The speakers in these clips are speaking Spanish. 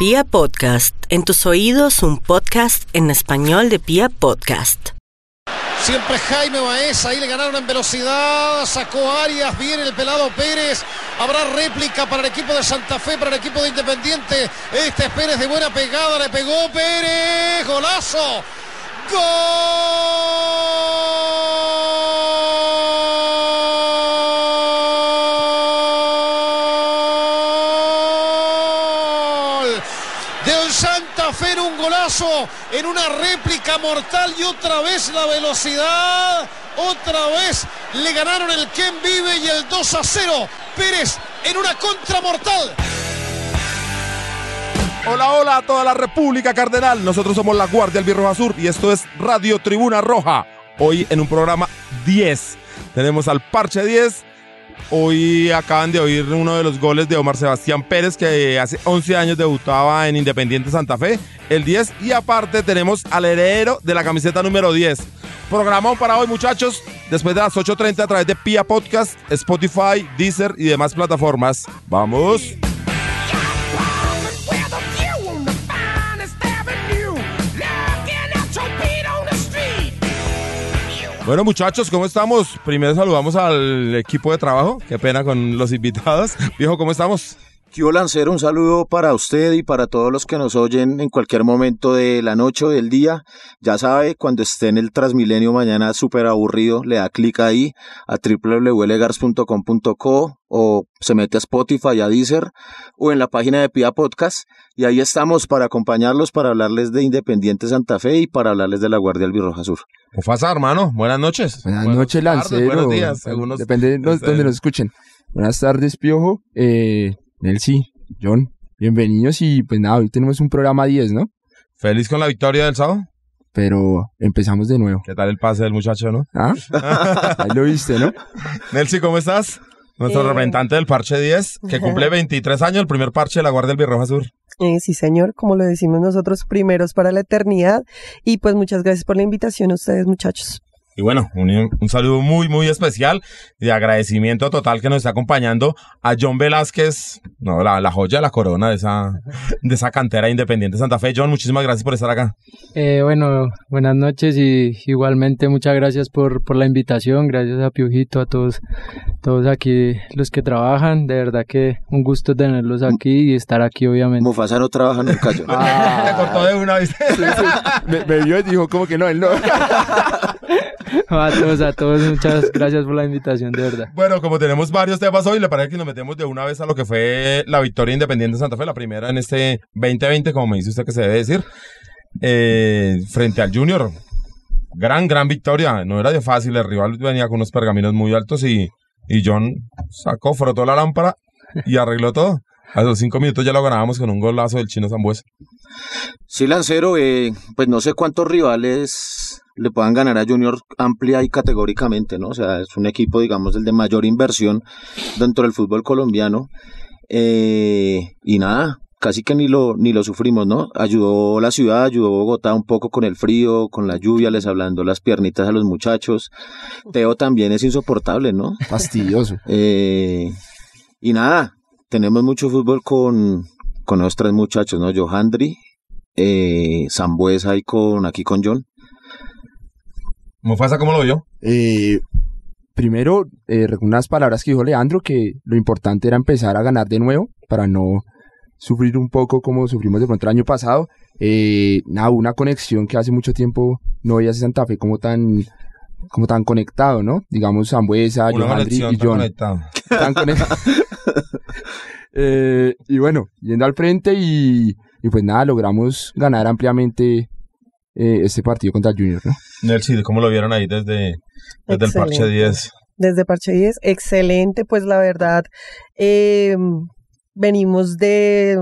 Pia Podcast, en tus oídos un podcast en español de Pia Podcast. Siempre Jaime Baez, ahí le ganaron en velocidad, sacó Arias, viene el pelado Pérez, habrá réplica para el equipo de Santa Fe, para el equipo de Independiente, este es Pérez de buena pegada, le pegó Pérez, golazo, gol en una réplica mortal y otra vez la velocidad, otra vez le ganaron el Ken Vive y el 2 a 0. Pérez en una contra mortal. Hola, hola a toda la República Cardenal. Nosotros somos la Guardia Albirroja Sur y esto es Radio Tribuna Roja. Hoy en un programa 10. Tenemos al Parche 10. Hoy acaban de oír uno de los goles de Omar Sebastián Pérez, que hace 11 años debutaba en Independiente Santa Fe, el 10. Y aparte tenemos al heredero de la camiseta número 10. Programón para hoy, muchachos, después de las 8.30 a través de Pia Podcast, Spotify, Deezer y demás plataformas. ¡Vamos! Bueno, muchachos, ¿cómo estamos? Primero saludamos al equipo de trabajo. Qué pena con los invitados. Viejo, ¿cómo estamos? Kio Lancero, un saludo para usted y para todos los que nos oyen en cualquier momento de la noche o del día. Ya sabe, cuando esté en el Transmilenio mañana súper aburrido, le da clic ahí a www.legars.com.co o se mete a Spotify, a Deezer o en la página de Pia Podcast y ahí estamos para acompañarlos, para hablarles de Independiente Santa Fe y para hablarles de la Guardia Albirroja Sur. Mufasa, hermano, buenas noches. Buenas, noches, Lancero. buenos días, según Depende de donde nos escuchen. Buenas tardes, Piojo. Eh, Nelsi, John, bienvenidos y pues nada, hoy tenemos un programa 10, ¿no? Feliz con la victoria del sábado. Pero empezamos de nuevo. ¿Qué tal el pase del muchacho, no? ¿Ah? Ahí lo viste, ¿no? Nelsi, ¿cómo estás? Nuestro Eh. representante del Parche 10, que cumple 23 años, el primer parche de la Guardia Albirroja Sur. Eh, sí, señor, como lo decimos nosotros, primeros para la eternidad. Y pues muchas gracias por la invitación a ustedes, muchachos. Y bueno, un, un saludo muy, muy especial de agradecimiento total que nos está acompañando a John Velázquez, no, la, la joya la corona de esa, de esa cantera independiente de Santa Fe. John, muchísimas gracias por estar acá. Eh, bueno, buenas noches y igualmente muchas gracias por, por la invitación, gracias a Piojito, a todos, todos aquí los que trabajan, de verdad que un gusto tenerlos aquí y estar aquí obviamente. Mufasa no trabaja nunca yo. Te cortó de una vez. Me, me vio y dijo como que no, él no. A todos, a todos, muchas gracias por la invitación, de verdad. Bueno, como tenemos varios temas hoy, le parece que nos metemos de una vez a lo que fue la victoria independiente de Santa Fe, la primera en este 2020, como me dice usted que se debe decir, eh, frente al Junior. Gran, gran victoria. No era de fácil, el rival venía con unos pergaminos muy altos y, y John sacó, frotó la lámpara y arregló todo. A los cinco minutos ya lo ganábamos con un golazo del chino Zambuesa. Sí, Lancero, eh, pues no sé cuántos rivales le puedan ganar a Junior amplia y categóricamente, ¿no? O sea, es un equipo, digamos, el de mayor inversión dentro del fútbol colombiano. Eh, y nada, casi que ni lo, ni lo sufrimos, ¿no? Ayudó la ciudad, ayudó Bogotá un poco con el frío, con la lluvia, les hablando las piernitas a los muchachos. Teo también es insoportable, ¿no? Fastidioso. Eh, y nada, tenemos mucho fútbol con, con los tres muchachos, ¿no? Johandri, eh, Zambuesa y con, aquí con John. Mufasa, ¿cómo lo vio? Eh, primero, eh, unas palabras que dijo Leandro, que lo importante era empezar a ganar de nuevo para no sufrir un poco como sufrimos de pronto el año pasado. Eh, nada, una conexión que hace mucho tiempo no veías en Santa Fe como tan como tan conectado, ¿no? Digamos Zambuesa, conexión y tan John. conectada. Tan conectado. Eh, y bueno, yendo al frente y, y pues nada, logramos ganar ampliamente eh, este partido contra el Junior, ¿no? Nelsi, ¿cómo lo vieron ahí desde, desde el parche Excelente. 10? Desde Parche 10, excelente, pues la verdad, eh, venimos de,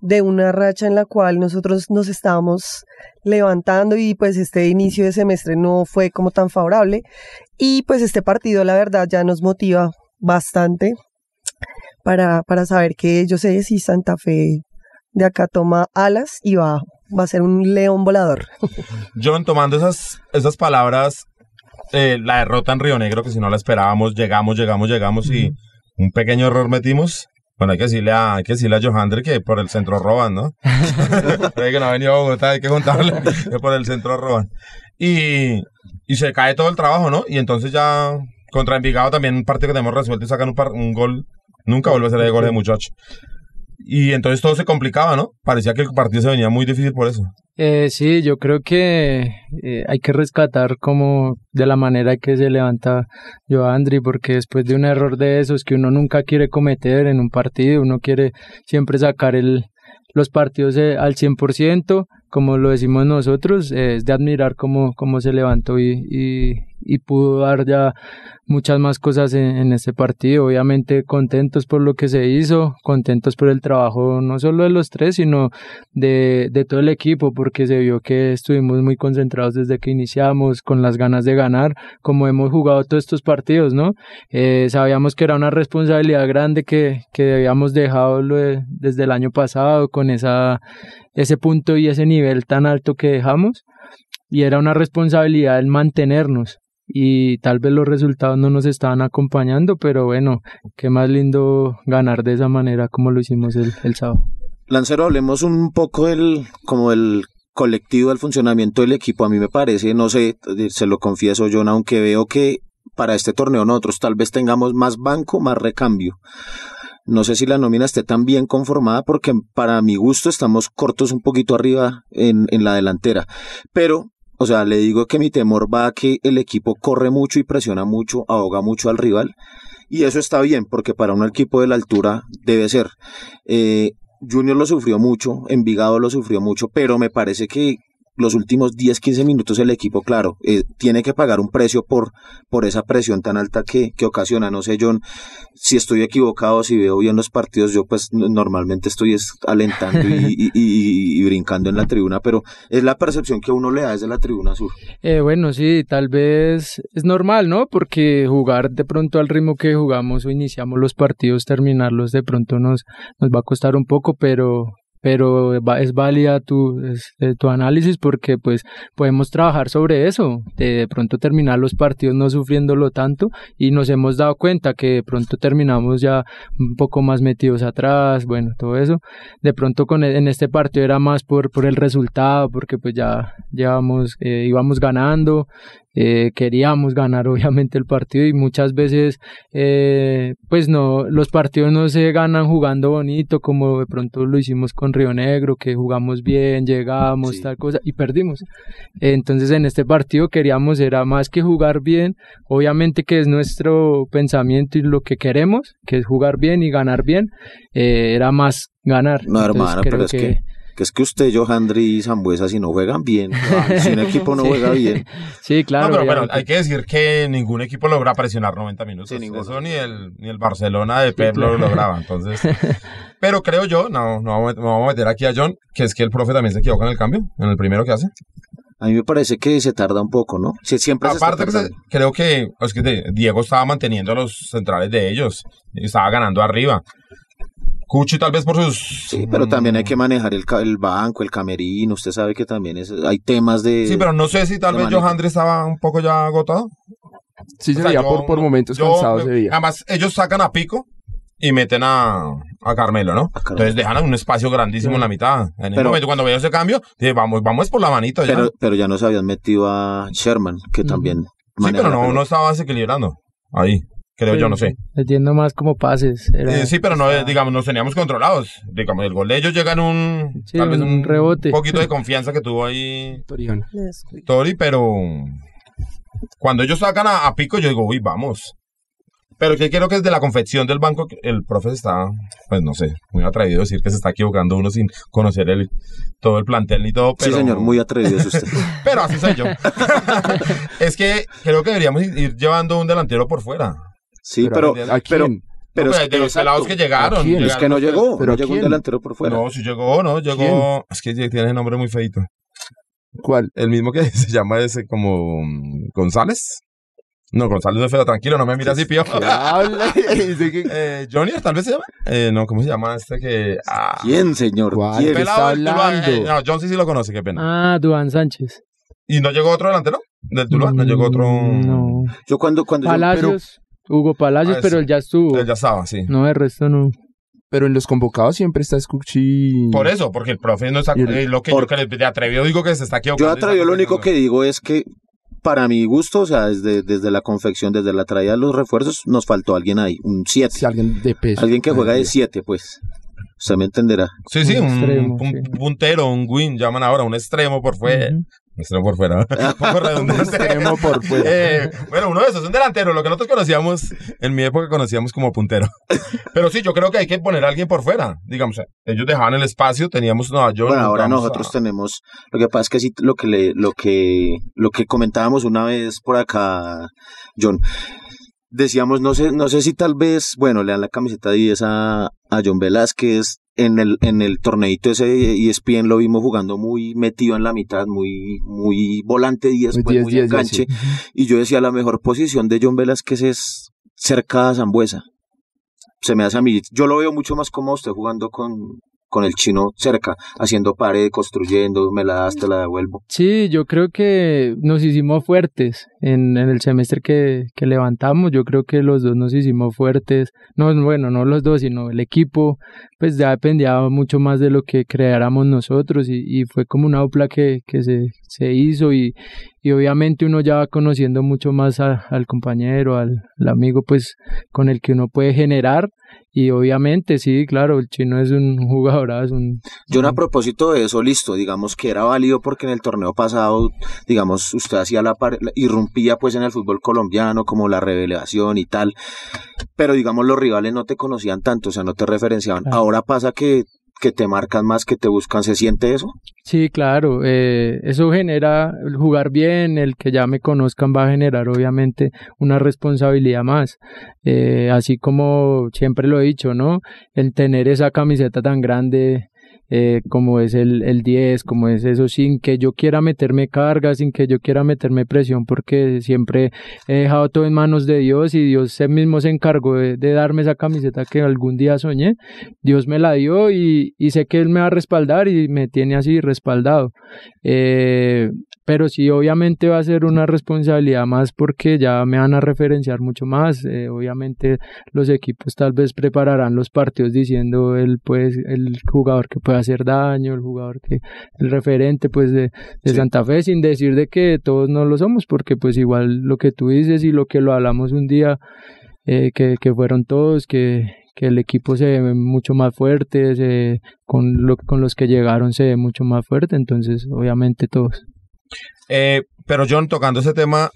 de una racha en la cual nosotros nos estábamos levantando y pues este inicio de semestre no fue como tan favorable y pues este partido la verdad ya nos motiva bastante para, para saber que yo sé si Santa Fe de acá toma alas y va, va a ser un león volador. John, tomando esas, esas palabras, eh, la derrota en Río Negro, que si no la esperábamos, llegamos, llegamos, llegamos y un pequeño error metimos. Bueno, hay que decirle a, hay que decirle a Johandre que por el centro roban, ¿no? Que no ha venido a Bogotá, hay que contarle que por el centro roban. Y, y se cae todo el trabajo, ¿no? Y entonces ya contra Envigado también un partido que tenemos resuelto y sacan un, par- un gol. Nunca vuelve a ser de gol de muchacho. Y entonces todo se complicaba, ¿no? Parecía que el partido se venía muy difícil por eso. Eh, sí, yo creo que eh, hay que rescatar como de la manera que se levanta Joandri, porque después de un error de esos que uno nunca quiere cometer en un partido, uno quiere siempre sacar el, los partidos eh, al 100%, como lo decimos nosotros, es de admirar cómo, cómo se levantó y, y, y pudo dar ya muchas más cosas en, en este partido. Obviamente contentos por lo que se hizo, contentos por el trabajo no solo de los tres, sino de, de todo el equipo, porque se vio que estuvimos muy concentrados desde que iniciamos, con las ganas de ganar, como hemos jugado todos estos partidos, ¿no? Eh, sabíamos que era una responsabilidad grande que, que habíamos dejado desde el año pasado, con esa, ese punto y ese nivel tan alto que dejamos, y era una responsabilidad el mantenernos. Y tal vez los resultados no nos estaban acompañando, pero bueno, qué más lindo ganar de esa manera como lo hicimos el, el sábado. Lancero, hablemos un poco del, como el colectivo, del funcionamiento del equipo. A mí me parece, no sé, se lo confieso yo, aunque veo que para este torneo nosotros tal vez tengamos más banco, más recambio. No sé si la nómina esté tan bien conformada porque para mi gusto estamos cortos un poquito arriba en, en la delantera. Pero, o sea, le digo que mi temor va a que el equipo corre mucho y presiona mucho, ahoga mucho al rival. Y eso está bien porque para un equipo de la altura debe ser. Eh, Junior lo sufrió mucho, Envigado lo sufrió mucho, pero me parece que los últimos 10, 15 minutos el equipo, claro, eh, tiene que pagar un precio por, por esa presión tan alta que, que ocasiona. No sé, John, si estoy equivocado, si veo bien los partidos, yo pues normalmente estoy es alentando y brincando en la tribuna, pero es la percepción que uno le da desde la tribuna sur. Eh, bueno, sí, tal vez es normal, ¿no? Porque jugar de pronto al ritmo que jugamos o iniciamos los partidos, terminarlos de pronto nos, nos va a costar un poco, pero pero es válida tu, es- eh, tu análisis porque pues podemos trabajar sobre eso, de, de pronto terminar los partidos no sufriéndolo tanto y nos hemos dado cuenta que de pronto terminamos ya un poco más metidos atrás, bueno, todo eso. De pronto con e- en este partido era más por, por el resultado, porque pues ya llevamos, eh, íbamos ganando, eh, queríamos ganar obviamente el partido y muchas veces eh, pues no los partidos no se ganan jugando bonito como de pronto lo hicimos con Río Negro que jugamos bien llegamos Sí. tal cosa y perdimos entonces en este partido queríamos era más que jugar bien obviamente que es nuestro pensamiento y lo que queremos que es jugar bien y ganar bien eh, era más ganar No, Entonces, hermano, creo pero es que, que es que usted, Johandri y Zambuesa, si no juegan bien, si un equipo no Sí. juega bien, sí claro no, pero bueno, hay que decir que ningún equipo logra presionar 90 minutos. Sí. Eso ni el, ni el Barcelona de Pep claro. lo lograba. Entonces, pero creo yo, no, no vamos, a met- no vamos a meter aquí a John, que es que el profe también se equivoca en el cambio, en el primero que hace. a mí me parece que se tarda un poco, ¿no? Si siempre Aparte, se- creo que es que Diego estaba manteniendo a los centrales de ellos, estaba ganando arriba. Cuchi tal vez por sus... Sí, pero también hay que mm, manejar el, el banco, el camerino, usted sabe que también es, hay temas de... Sí, pero no sé si tal vez. Johandre estaba un poco ya agotado. Sí, se O sea, veía yo- por, por momentos yo- cansado, se veía. Además, ellos sacan a Pico y meten a, a Carmelo, ¿no? A Carmelo. Entonces dejan un espacio grandísimo en la mitad. En el Pero- momento cuando veo ese cambio, dije, vamos, vamos por la manito ya. pero, pero ya nos habían metido a Sherman, que también sí, pero no, no estaba desequilibrando. Ahí, creo yo, no sé. Entiendo más como pases. era- Eh, sí, pero no, digamos, nos teníamos controlados. Digamos, el gol de ellos llega en un, Sí, tal vez un un rebote. poquito de confianza que tuvo ahí. Tori, pero cuando ellos sacan a, a Pico, yo digo, uy, vamos. Pero que quiero que desde la confección del banco, el profe está, pues no sé, muy atrevido a decir que se está equivocando uno sin conocer el, todo el plantel ni todo. Pero, Sí, señor, muy atrevido es usted. Pero así soy yo. es que creo que deberíamos ir llevando un delantero por fuera. Sí, Pero, pero, ¿a pero, quién? pero No, es que, de los pelados que llegaron. Es que no llegó, ¿Pero no llegó un delantero por fuera. No, sí llegó, no, llegó. Es que tiene nombre muy feito. ¿Cuál? El mismo que se llama ese como mm, González. No, González es feo, tranquilo, no me mira así, pío. Eh, Junior, tal vez se llama. Eh, no, ¿cómo se llama este que. Ah, ¿Quién, señor? ¿Cuál? ¿Quién? Está hablando? Eh, no, John sí sí lo conoce, qué pena. Ah, Duan Sánchez. ¿Y no llegó otro delantero? ¿Del Tuluá? No llegó otro. Mm, No. Yo cuando, cuando yo- Palacios. Hugo Palacios, Ah, pero sí. él ya estuvo. Él ya estaba, sí. No, el resto no. pero en los convocados siempre está Scucci. Por eso, porque el profe no está. Y el- eh, lo que por- yo que le- de atrevido digo que se está Yo equivocando. de atrevido lo único que digo es que para mi gusto, o sea, desde, desde la confección, desde la traída de los refuerzos, nos faltó alguien ahí, un 7. Si alguien de peso. Alguien que juega de 7, pues. Usted me entenderá. Sí, sí, Un un, extremo, un sí. puntero, un win, llaman ahora, un extremo por fuera. Ujú. Extremo por fuera. un poco redundante. extremo por fuera. Eh, bueno, uno de esos, un delantero, lo que nosotros conocíamos, en mi época conocíamos como puntero. Pero sí, yo creo que hay que poner a alguien por fuera. Digamos, ellos dejaban el espacio, teníamos Nueva York. Bueno, ahora nosotros a- tenemos, lo que pasa es que sí, lo que le, lo que, lo que comentábamos una vez por acá, John, decíamos, no sé, no sé si tal vez, bueno, le dan la camiseta 10 a, a John Velázquez, en el, en el torneito ese E ESPN lo vimos jugando muy metido en la mitad, muy, muy volante 10, Muy pues, 10, muy 10, 10, enganche, y yo decía, la mejor posición de John Velázquez es cerca a Zambuesa. Se me hace a mí, yo lo veo mucho más como usted jugando con, con el chino cerca, haciendo pared, construyendo, me la das, te la devuelvo. Sí, yo creo que nos hicimos fuertes en, en el semestre que, que levantamos. Yo creo que los dos nos hicimos fuertes. No, bueno, no los dos, sino el equipo. Pues ya dependía mucho más de lo que creáramos nosotros y, y fue como una dupla que, que se, se hizo y, y obviamente uno ya va conociendo mucho más a- al compañero, al, al amigo, pues con el que uno puede generar. Y obviamente, sí, claro, el chino es un jugadorazo, un, Yo a propósito de eso, listo, digamos que era válido porque en el torneo pasado, digamos, usted hacía la irrumpía pues en el fútbol colombiano como la revelación y tal, pero digamos los rivales no te conocían tanto, o sea, no te referenciaban. Claro. Ahora pasa que, que te marcan más, que te buscan, ¿se siente eso? Sí, claro, eh, eso genera el jugar bien, el que ya me conozcan va a generar obviamente una responsabilidad más, Eh, así como siempre lo he dicho, ¿no? El tener esa camiseta tan grande eh, como es el, el 10, como es eso, sin que yo quiera meterme carga, sin que yo quiera meterme presión, porque siempre he dejado todo en manos de Dios y Dios él mismo se encargó de, de darme esa camiseta que algún día soñé. Dios me la dio y, y sé que Él me va a respaldar y me tiene así respaldado. Eh, pero sí, obviamente va a ser una responsabilidad más porque ya me van a referenciar mucho más. Eh, obviamente los equipos tal vez prepararán los partidos diciendo el pues el jugador que puede hacer daño, el jugador que el referente pues de, de Sí. Santa Fe sin decir de que todos no lo somos porque pues igual lo que tú dices y lo que lo hablamos un día eh, que, que fueron todos, que, que el equipo se ve mucho más fuerte, se- con, lo, con los que llegaron se ve mucho más fuerte, entonces obviamente todos. Eh, pero John, tocando ese tema,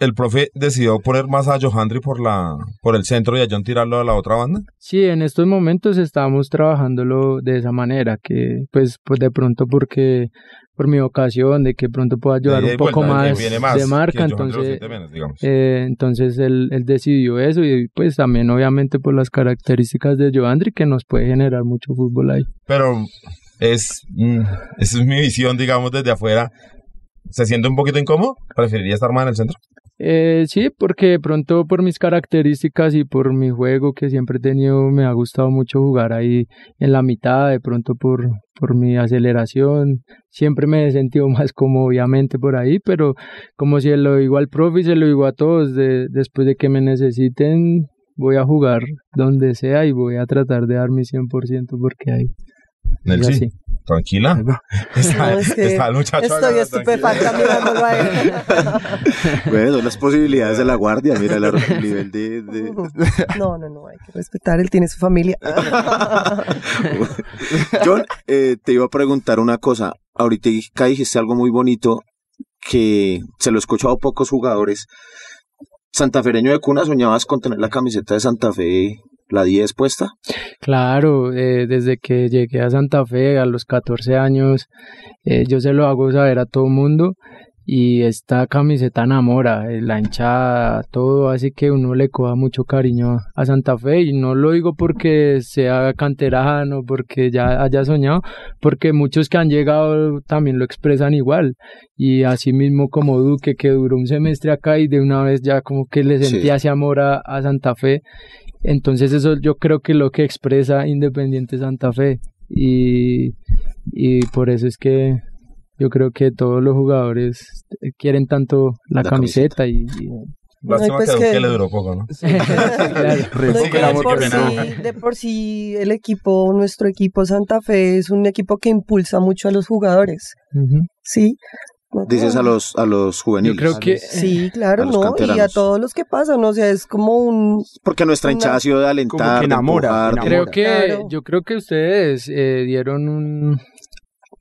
el profe decidió poner más a Johandri por la por el centro y a John tirarlo a la otra banda. Sí, en estos momentos estamos trabajándolo de esa manera, que pues, pues de pronto porque por mi ocasión, de que pronto pueda ayudar un poco vuelta, más, de marca, Johandri entonces menos. Eh, entonces él, él decidió eso y pues también obviamente por las características de Joandri que nos puede generar mucho fútbol ahí. Pero es, mm, esa es mi visión, digamos, desde afuera. ¿Se siente un poquito incómodo? ¿Preferiría estar más en el centro? Eh, sí, porque de pronto por mis características y por mi juego que siempre he tenido, me ha gustado mucho jugar ahí en la mitad, de pronto por, por mi aceleración. Siempre me he sentido más como obviamente por ahí, pero como si lo digo al profe y se lo digo a todos, de, después de que me necesiten, voy a jugar donde sea y voy a tratar de dar mi 100% porque ahí. es Tranquila. Está, No, es que está el muchacho Estoy estupefacta mirándolo a él. Bueno, son las posibilidades de la guardia, mira el nivel de... de- No, no, no, hay que respetar, él tiene su familia. John, eh, te iba a preguntar una cosa. Ahorita dijiste algo muy bonito que se lo he escuchado a pocos jugadores. Santafereño de cuna, ¿soñabas con tener la camiseta de Santa Fe, la 10 puesta? Claro, eh, desde que llegué a Santa Fe a los 14 años, eh, yo se lo hago saber a todo mundo y esta camiseta enamora, eh, la hinchada, todo, así que uno le coja mucho cariño a Santa Fe y no lo digo porque sea canterano, porque ya haya soñado, porque muchos que han llegado también lo expresan igual y así mismo como Duque que duró un semestre acá y de una vez ya como que le Sí. sentía ese amor a, a Santa Fe entonces eso yo creo que es lo que expresa Independiente Santa Fe y, y por eso es que yo creo que todos los jugadores quieren tanto la, La camiseta, y, y Lástima pues que, le duró poco, ¿no? Claro. De, por sí, no. de por sí el equipo, nuestro equipo Santa Fe es un equipo que impulsa mucho a los jugadores. ¿sí? Dices a los, a los juveniles. Yo creo que Sí, claro, ¿no? Y a todos los que pasan, o sea, es como un... Porque nuestra hinchada ha sido de alentar, que de enamora, empujar, Creo que Claro. yo creo que ustedes eh, dieron un,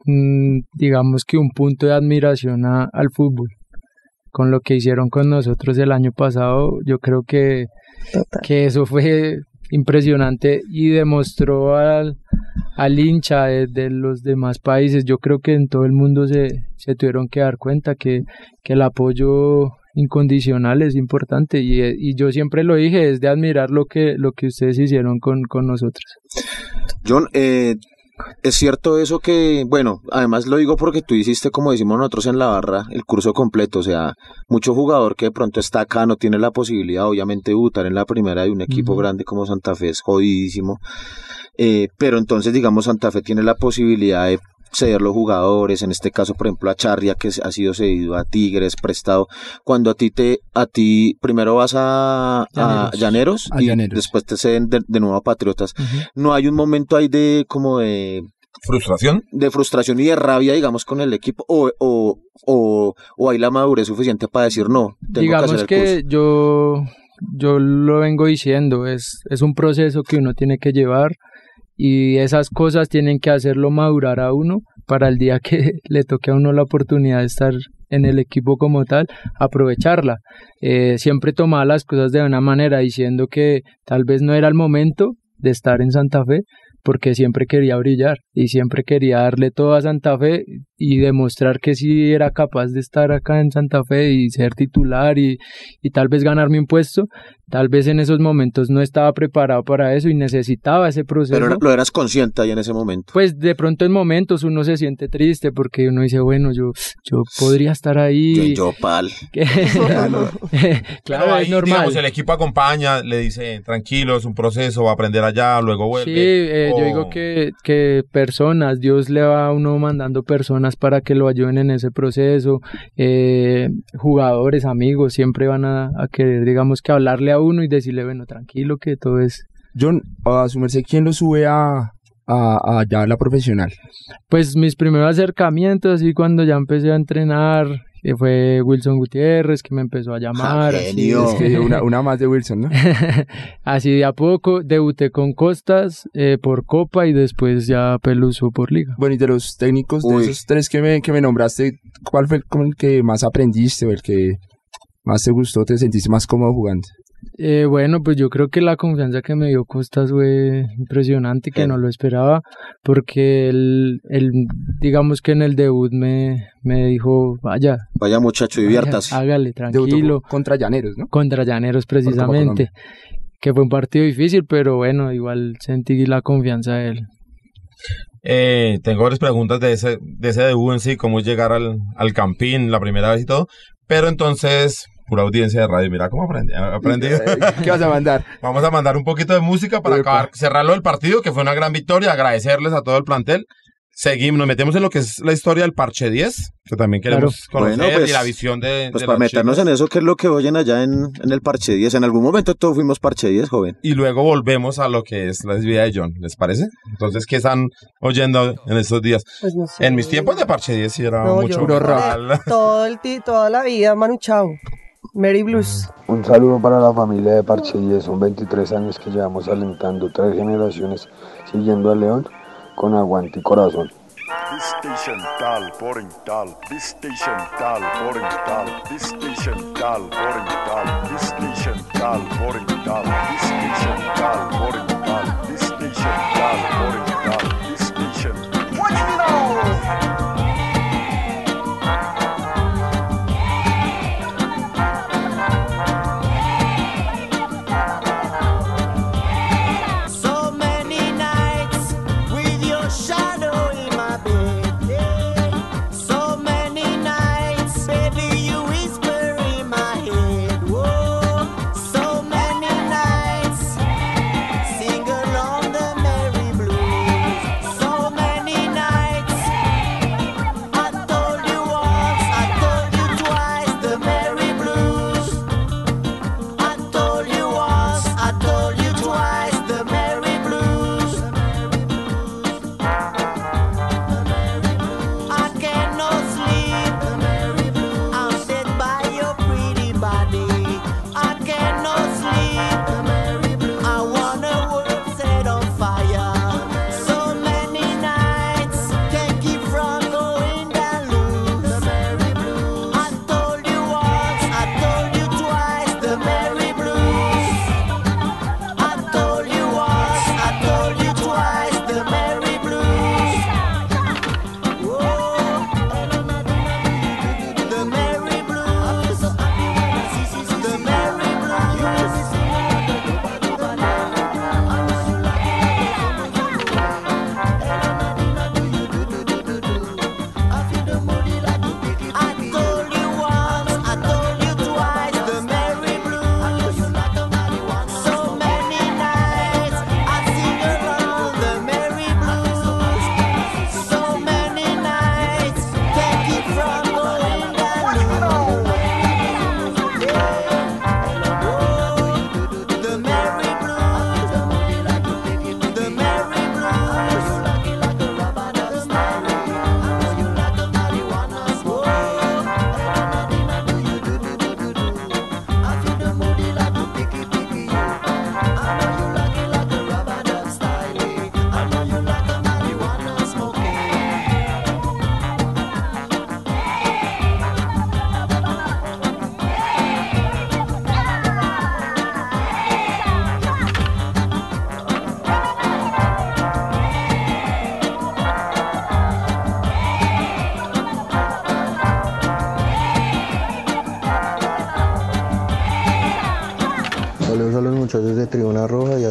un, digamos que un punto de admiración a- al fútbol con lo que hicieron con nosotros el año pasado. Yo creo que Total. que eso fue impresionante y demostró al, al hincha de, los demás países. Yo creo que en todo el mundo se, se tuvieron que dar cuenta que, que el apoyo incondicional es importante y, y yo siempre lo dije, es de admirar lo que, lo que ustedes hicieron con, con nosotros. John, eh, es cierto eso que, bueno, además lo digo porque tú hiciste, como decimos nosotros en la barra, el curso completo, o sea, mucho jugador que de pronto está acá no tiene la posibilidad, obviamente, de debutar en la primera de un equipo grande como Santa Fe es jodidísimo, Eh, pero entonces, digamos, Santa Fe tiene la posibilidad de ceder los jugadores, en este caso, por ejemplo, a Charria, que ha sido cedido a Tigres, prestado, cuando a ti te, a ti primero vas a, a Llaneros. A y Llaneros. después te ceden de, de nuevo a Patriotas, no hay un momento ahí de como de, Frustración. de frustración y de rabia, digamos, con el equipo, o, o, o, o hay la madurez suficiente para decir no, tengo Digamos que hacer el que curso. yo, yo lo vengo diciendo, es, es un proceso que uno tiene que llevar y esas cosas tienen que hacerlo madurar a uno para el día que le toque a uno la oportunidad de estar en el equipo como tal, aprovecharla. Eh, siempre tomaba las cosas de una manera diciendo que tal vez no era el momento de estar en Santa Fe porque siempre quería brillar y siempre quería darle todo a Santa Fe y demostrar que sí era capaz de estar acá en Santa Fe y ser titular y, y tal vez ganarme un puesto. Tal vez en esos momentos no estaba preparado para eso y necesitaba ese proceso. Pero lo eras consciente ahí en ese momento. Pues de pronto en momentos uno se siente triste porque uno dice, bueno, yo, yo podría estar ahí. Yo, yo, pal. Claro, ahí, es normal. digamos, el equipo acompaña, le dice, tranquilo, es un proceso, va a aprender allá, luego vuelve. Sí, eh, yo o- digo que, que personas, Dios le va a uno mandando personas para que lo ayuden en ese proceso, eh, jugadores, amigos, siempre van a, a querer, digamos, que hablarle a uno y decirle, bueno, tranquilo, que todo es... John, a su merced, ¿quién lo sube a, a, a ya la profesional? Pues mis primeros acercamientos, así cuando ya empecé a entrenar, que fue Wilson Gutiérrez, que me empezó a llamar. así, genio. Es que una, una más de Wilson, ¿no? así de a poco, debuté con Costas eh, por Copa y después ya Peluso por Liga. Bueno, y de los técnicos, de esos tres que me, que me nombraste, ¿cuál fue el, como el que más aprendiste o el que más te gustó, te sentiste más cómodo jugando? Eh, bueno, pues yo creo que la confianza que me dio Costas fue impresionante, que no lo esperaba, porque él, él, digamos que en el debut me, me dijo, vaya, Vaya muchacho, vaya, diviértase. hágale, Debutó tranquilo, contra Llaneros, ¿no? contra Llaneros precisamente, que fue un partido difícil, pero bueno, igual sentí la confianza de él. Eh, tengo varias preguntas de ese, de ese debut en sí, cómo llegar al, al campín la primera vez y todo. Pero entonces, pura audiencia de radio, mira cómo aprendí. aprendí. ¿Qué vas a mandar? Vamos a mandar un poquito de música para acabar, cerrarlo del partido, que fue una gran victoria, agradecerles a todo el plantel. Seguimos, nos metemos en lo que es la historia del parche 10, que también queremos Claro. conocer Bueno, pues, y la visión de, Pues de para meternos chicos. en eso, ¿qué es lo que oyen allá en, en el Parche 10? En algún momento todos fuimos Parche 10, joven. Y luego volvemos a lo que es la vida de John, ¿les parece? Entonces, ¿qué están oyendo en estos días? Pues no sé. En mis tiempos de parche 10 sí era No, mucho yo- mal. Todo el ti- toda la vida, Manu Chao. Mary Blues. Un saludo para la familia de Parche 10, son 23 años que llevamos alentando tres generaciones siguiendo a León con aguante y corazón.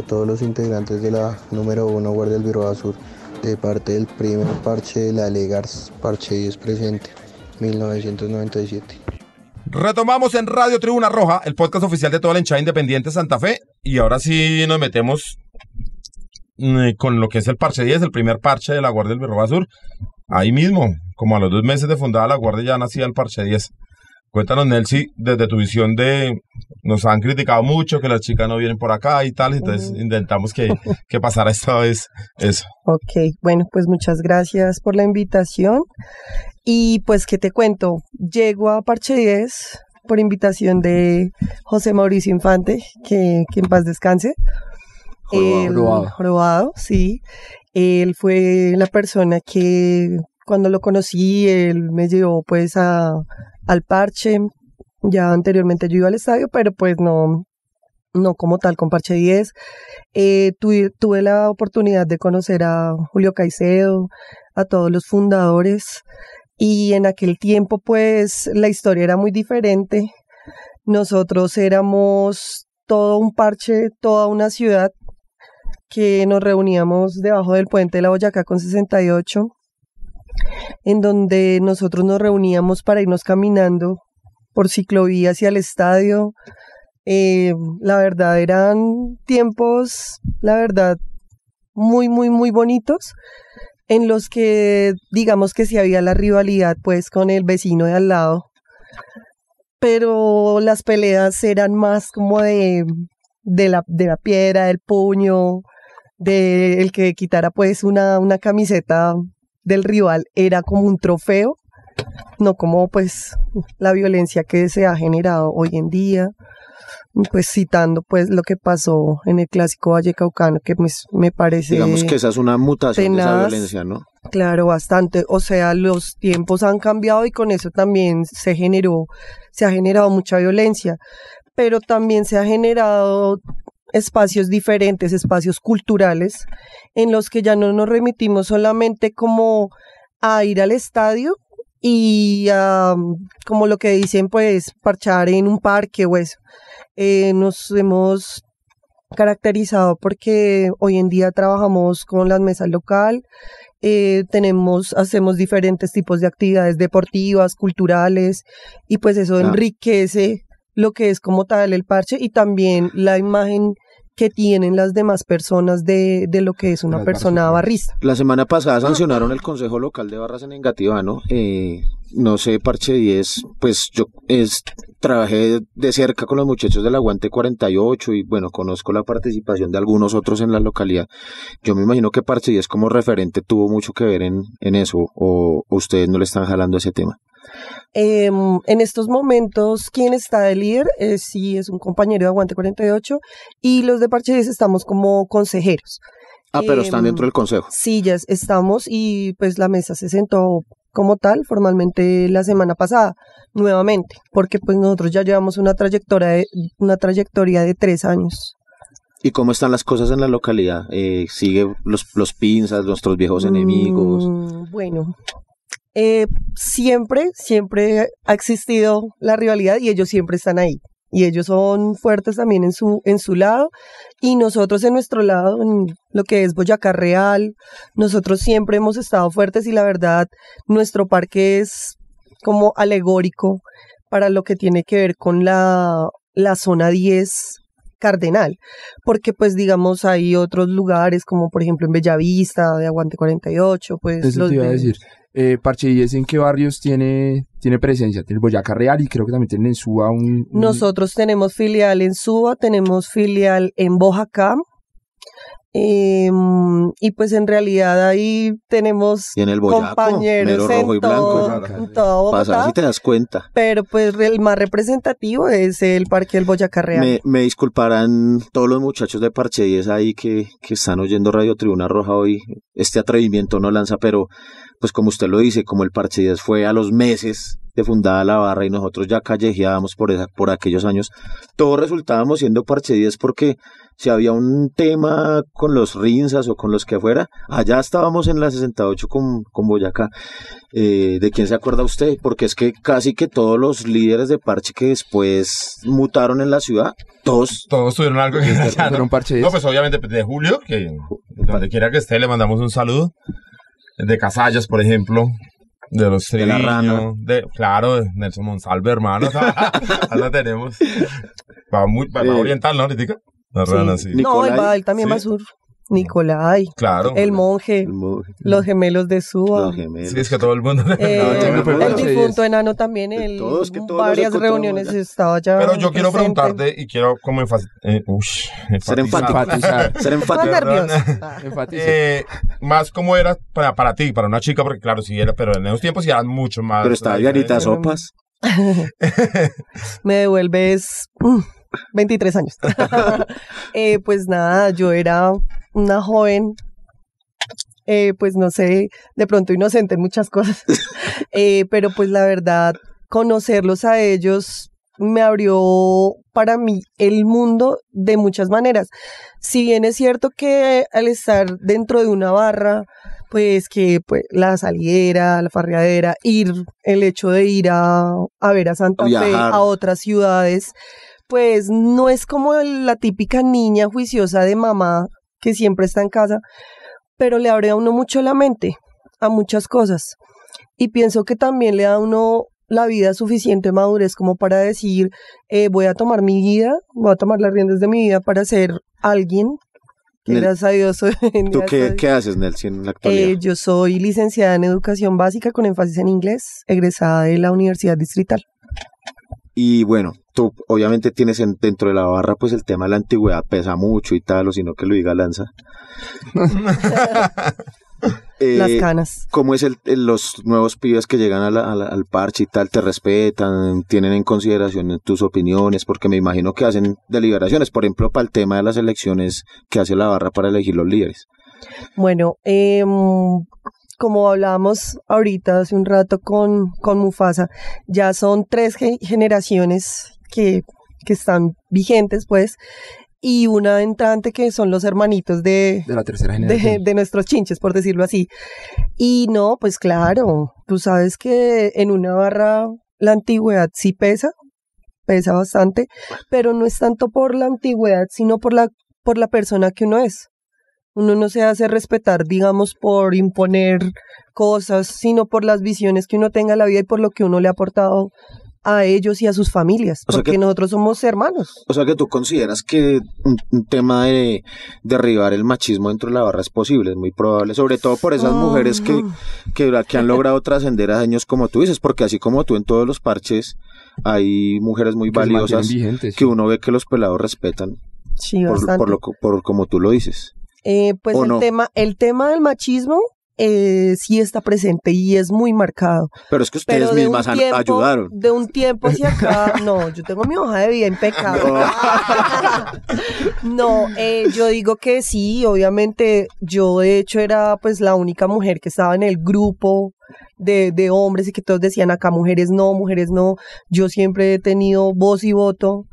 Todos los integrantes de la número 1 Guardia del Virroa Sur de parte del primer parche de la Legars, parche 10 presente, 1997. Retomamos en Radio Tribuna Roja, el podcast oficial de toda la hinchada independiente Santa Fe. Y ahora sí nos metemos mm, con lo que es el parche 10, el primer parche de la Guardia del Birroba Sur. Ahí mismo, como a los dos meses de fundada la Guardia ya nacía el parche 10. Cuéntanos, Nelsi, desde tu visión de... Nos han criticado mucho que las chicas no vienen por acá y tal, entonces intentamos que, que pasara esta vez eso. Ok, bueno, pues muchas gracias por la invitación. Y pues, ¿qué te cuento? Llego a Parche 10 por invitación de José Mauricio Infante, que, que en paz descanse. Jorobado, sí. Él fue la persona que cuando lo conocí, él me llevó pues a, al parche. Ya anteriormente yo iba al estadio, pero pues no, no como tal con Parche 10. Eh, tuve, tuve la oportunidad de conocer a Julio Caicedo, a todos los fundadores y en aquel tiempo pues la historia era muy diferente. Nosotros éramos todo un parche, toda una ciudad que nos reuníamos debajo del puente de la Boyacá con 68, en donde nosotros nos reuníamos para irnos caminando por ciclovía hacia el estadio. Eh, la verdad eran tiempos, la verdad, muy, muy, muy bonitos en los que digamos que sí había la rivalidad pues con el vecino de al lado, pero las peleas eran más como de, de, la, de la piedra, del puño, de el que quitara pues una, una camiseta del rival era como un trofeo, no como pues la violencia que se ha generado hoy en día pues citando pues lo que pasó en el clásico Vallecaucano que me, me parece Digamos que esa es una mutación de esa violencia, ¿no? Claro, bastante. O sea, los tiempos han cambiado y con eso también se generó, se ha generado mucha violencia, pero también se ha generado espacios diferentes, espacios culturales, en los que ya no nos remitimos solamente como a ir al estadio y a, como lo que dicen, pues, parchar en un parque o eso. Eh, nos hemos caracterizado porque hoy en día trabajamos con las mesas local, eh, tenemos, hacemos diferentes tipos de actividades deportivas, culturales, y pues eso enriquece lo que es como tal el parche y también la imagen que tienen las demás personas de, de lo que es una Las persona barrista. La semana pasada sancionaron el Consejo Local de Barras en Engativano. Eh, no sé, Parche 10, pues yo es, trabajé de cerca con los muchachos del Aguante 48 y bueno, conozco la participación de algunos otros en la localidad. Yo me imagino que Parche 10 como referente tuvo mucho que ver en, en eso o, o ustedes no le están jalando ese tema. Em, en estos momentos, quien está de líder eh, sí es un compañero de Aguante 48 y los de Parche 10 estamos como consejeros. Ah, pero están Em, dentro del Consejo. Sí, ya es- estamos y pues la mesa se sentó como tal formalmente la semana pasada nuevamente, porque pues nosotros ya llevamos una trayectoria de, una trayectoria de tres años. ¿Y cómo están las cosas en la localidad? Eh, ¿Sigue los, los pinzas, nuestros viejos enemigos? Mm, bueno, eh, siempre, siempre ha existido la rivalidad y ellos siempre están ahí. Y ellos son fuertes también en su, en su lado. Y nosotros en nuestro lado, en lo que es Boyacá Real, nosotros siempre hemos estado fuertes y la verdad, nuestro parque es como alegórico para lo que tiene que ver con la, la zona 10 cardenal, porque pues digamos hay otros lugares como por ejemplo en Bellavista, de Aguante 48, pues Eso los te iba a de- decir. Eh, Parche 10, ¿en qué barrios tiene, tiene presencia? Tiene Boyacá Real y creo que también tiene en Suba un... un- Nosotros tenemos filial en Suba, tenemos filial en Bojacá. Em, y pues en realidad ahí tenemos Y en el Boyaco, compañeros en, rojo y todo- blanco. en toda Bogotá, Pasa si te das cuenta. pero pues el más representativo es el Parque del Boyacá Real. Me, me disculparán todos los muchachos de Parche 10 ahí que, que están oyendo Radio Tribuna Roja hoy. Este atrevimiento no lanza, pero pues como usted lo dice, como el Parche 10 fue a los meses de fundada la barra y nosotros ya callejeábamos por, esa, por aquellos años, todos resultábamos siendo Parche 10 porque si había un tema con los Rinzas o con los que fuera, allá estábamos en la 68 con, con Boyacá. Eh, ¿De quién se acuerda usted? Porque es que casi que todos los líderes de parche que después mutaron en la ciudad, todos... Todos tuvieron algo que allá, ¿no? Parche 10. No, pues obviamente de Julio, que donde quiera que esté le mandamos un saludo. De Casallas, por ejemplo. De los De la Rana. de Claro, Nelson Monsalve, hermano. Ahora tenemos. Va muy va, va oriental, ¿no? Ahorita. La Sí. rana, sí. No, él, Nicolai. va, él también Sí. va a sur. Nicolai, Claro. el monje, El mo- los gemelos de Suba. los gemelos. Sí, es que todo el mundo. Eh, ya el Sí, difunto enano también, De él, todos, que todos los varias reuniones allá. estaba ya Pero yo quiero preguntarte y quiero como enfatizar. Eh, Ser enfatizar. Enfatizar. Ser. Enfatice. Eh, más como era para, para ti, para una chica, porque claro, sí era, pero en esos tiempos sí eran mucho más. Pero estaba diferencia. Sopas. me devuelves mm, 23 años. Eh, pues nada, yo era una joven, eh, pues no sé, de pronto inocente en muchas cosas, Eh, pero pues la verdad, conocerlos a ellos me abrió para mí el mundo de muchas maneras. Si bien es cierto que al estar dentro de una barra, pues que pues, la saliera, la farreadera, ir, el hecho de ir a, a ver a Santa Fe, a otras ciudades, pues no es como la típica niña juiciosa de mamá que siempre está en casa, pero le abre a uno mucho la mente a muchas cosas. Y pienso que también le da a uno la vida suficiente madurez como para decir, eh, voy a tomar mi vida, voy a tomar las riendas de mi vida para ser alguien. Que Nel- gracias a Dios ¿Tú qué, qué haces, Nelson, en la actualidad? Eh, yo soy licenciada en educación básica con énfasis en inglés, egresada de la Universidad Distrital. Y bueno, tú obviamente tienes en- dentro de la barra pues el tema de la antigüedad pesa mucho y tal, o sino que lo diga Lanza. Eh, Las canas. ¿Cómo es el, el- los nuevos pibes que llegan a la- a la- al parche y tal? ¿Te respetan? ¿Tienen en consideración tus opiniones? Porque me imagino que hacen deliberaciones, por ejemplo, para el tema de las elecciones que hace la barra para elegir los líderes. Bueno, em, como hablábamos ahorita hace un rato con, con Mufasa, ya son tres ge- generaciones que, que están vigentes, pues, y una entrante que son los hermanitos de, De la tercera de, generación. de nuestros chinches, por decirlo así. Y no, pues claro, tú sabes que en una barra la antigüedad sí pesa, pesa bastante, pero no es tanto por la antigüedad, sino por la, por la persona que uno es. Uno no se hace respetar, digamos, por imponer cosas, sino por las visiones que uno tenga en la vida y por lo que uno le ha aportado a ellos y a sus familias, O porque que- nosotros somos hermanos. O sea que tú consideras que un, un tema de derribar el machismo dentro de la barra es posible, es muy probable, sobre todo por esas mujeres que, que, que han logrado trascender a años como tú dices, porque así como tú en todos los parches hay mujeres muy Que valiosas vigentes, que sí. uno ve que los pelados respetan Sí, por, por lo, por como tú lo dices. Eh, pues ¿O el no? tema, el tema del machismo eh, sí está presente y es muy marcado. Pero es que ustedes mismas tiempo- ayudaron. De un tiempo hacia acá, no, yo tengo mi hoja de vida impecable. No, eh, yo digo que sí, obviamente yo de hecho era pues la única mujer que estaba en el grupo de, de hombres y que todos decían acá mujeres no, mujeres no. Yo siempre he tenido voz y voto.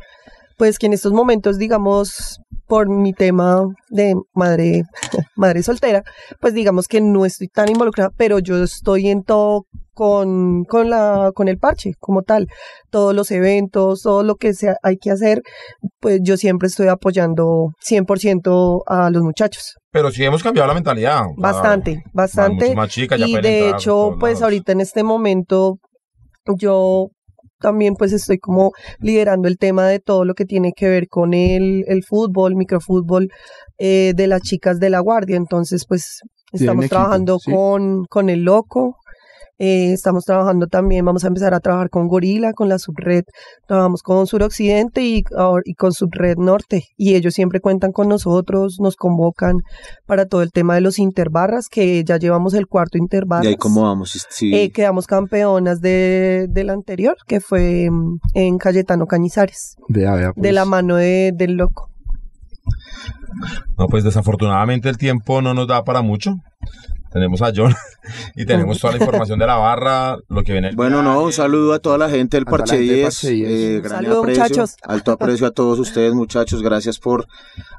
Pues que en estos momentos, digamos, por mi tema de madre, madre soltera, pues digamos que no estoy tan involucrada, pero yo estoy en todo con, con la, con el parche como tal. Todos los eventos, todo lo que sea, hay que hacer, pues yo siempre estoy apoyando 100% a los muchachos. Pero sí hemos cambiado la mentalidad. o sea, Bastante, bastante. más ya y de hecho, pues lados. ahorita en este momento yo también pues estoy como liderando el tema de todo lo que tiene que ver con el, el fútbol, microfútbol eh, de las chicas de la guardia. Entonces pues estamos equipo, trabajando sí. con, con el loco. Eh, estamos trabajando también, vamos a empezar a trabajar con Gorila, con la subred, trabajamos con Suroccidente y, y con Subred Norte, y ellos siempre cuentan con nosotros, nos convocan para todo el tema de los interbarras, que ya llevamos el cuarto interbarras. ¿Y ahí cómo vamos? Sí. Eh, quedamos campeonas de, del anterior, que fue mm, en Cayetano Cañizares, Vea, vea, de pues. la mano de, del loco. No, pues desafortunadamente el tiempo no nos da para mucho. Tenemos a John y tenemos toda la información de la barra, lo que viene. Bueno, no, un saludo a toda la gente del Parche gente del 10. Parche 10. eh, gran saludo, aprecio, muchachos. alto aprecio a todos ustedes, muchachos. Gracias por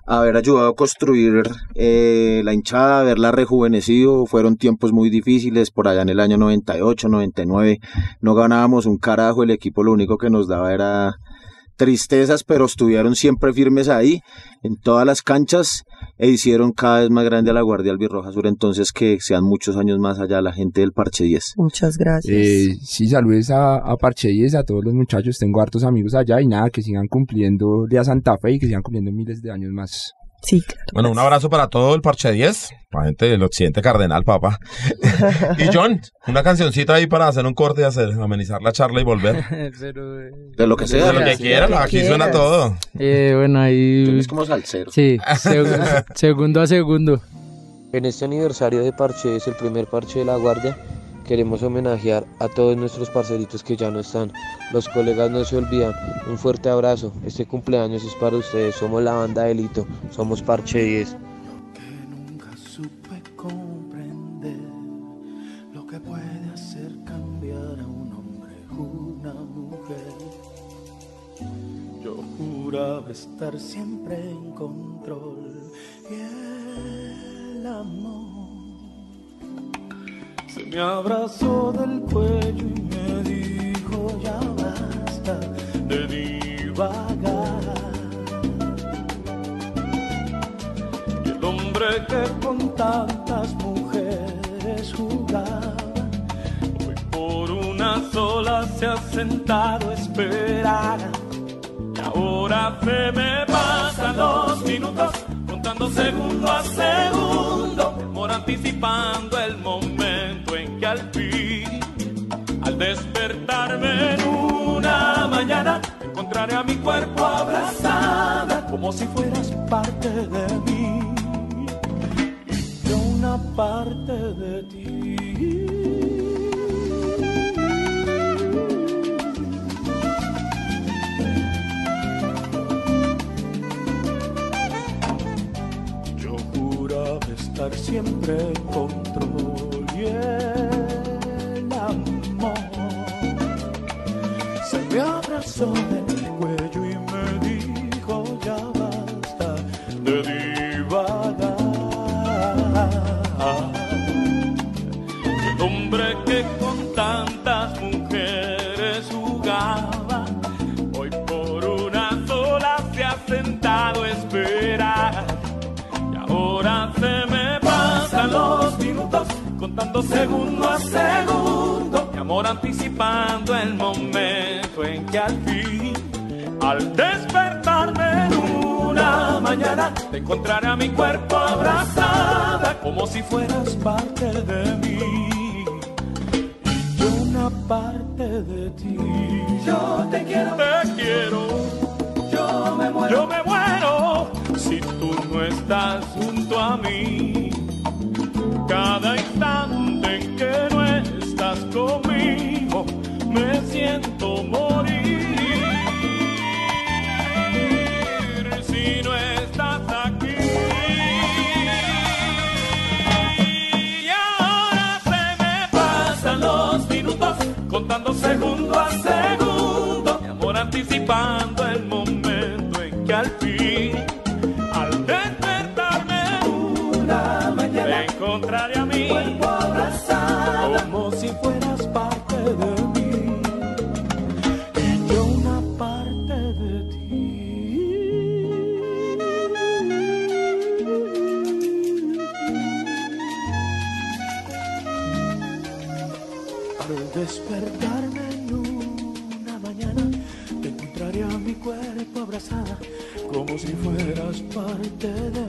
haber ayudado a construir eh, la hinchada, haberla rejuvenecido. Fueron tiempos muy difíciles por allá en el año 98, 99. No ganábamos un carajo, el equipo lo único que nos daba era tristezas, pero estuvieron siempre firmes ahí, en todas las canchas, e hicieron cada vez más grande a la Guardia Albirroja Sur. Entonces, que sean muchos años más allá la gente del Parche 10. Muchas gracias. Eh, sí, saludes a, a Parche 10, a todos los muchachos. Tengo hartos amigos allá y nada, que sigan cumpliendo de a Santa Fe y que sigan cumpliendo miles de años más. Sí, claro. Bueno, un abrazo para todo el Parche 10, la gente del Occidente Cardenal, papá. y John, una cancioncita ahí para hacer un corte y hacer, amenizar la charla y volver. Pero, eh, De lo que sea. De lo que quieran, lo que aquí suena todo. eh, bueno, Tú ahí... eres como salsero. Sí, seg- segundo a segundo. En este aniversario de Parche es el primer parche de la Guardia. Queremos homenajear a todos nuestros parceritos que ya no están. Los colegas no se olvidan. Un fuerte abrazo. Este cumpleaños es para ustedes. Somos la banda Delito. Somos Parche 10. nunca supe comprender lo que puede hacer cambiar a un hombre una mujer. Yo juraba estar siempre en control y el amor me abrazó del cuello y me dijo ya basta de divagar. Y el hombre que con tantas mujeres jugaba, hoy por una sola se ha sentado a esperar. Y ahora se me pasan los minutos, contando segundo a segundo, por anticipando el momento en al despertarme en una mañana, encontraré a mi cuerpo abrazada, como si fueras parte de mí, y yo una parte de ti. Yo juraba estar siempre control abrazó del cuello y me dijo ya basta de divagar. El hombre que con tantas mujeres jugaba, hoy por una sola se ha sentado a esperar. Y ahora se me pasan los minutos, contando segundo a segundo. Mi amor anticipando el momento en que al fin, al despertarme en una mañana, te encontraré a mi cuerpo abrazada, como si fueras parte de mí. Y yo una parte de ti. Yo te quiero, te quiero. Yo me muero, yo me muero si tú no estás junto a mí. Cada instante en que no estás conmigo, siento morir. Si no estás aquí. Y ahora se me pasan los minutos, contando segundo a segundo. Mi amor anticipando si fueras parte de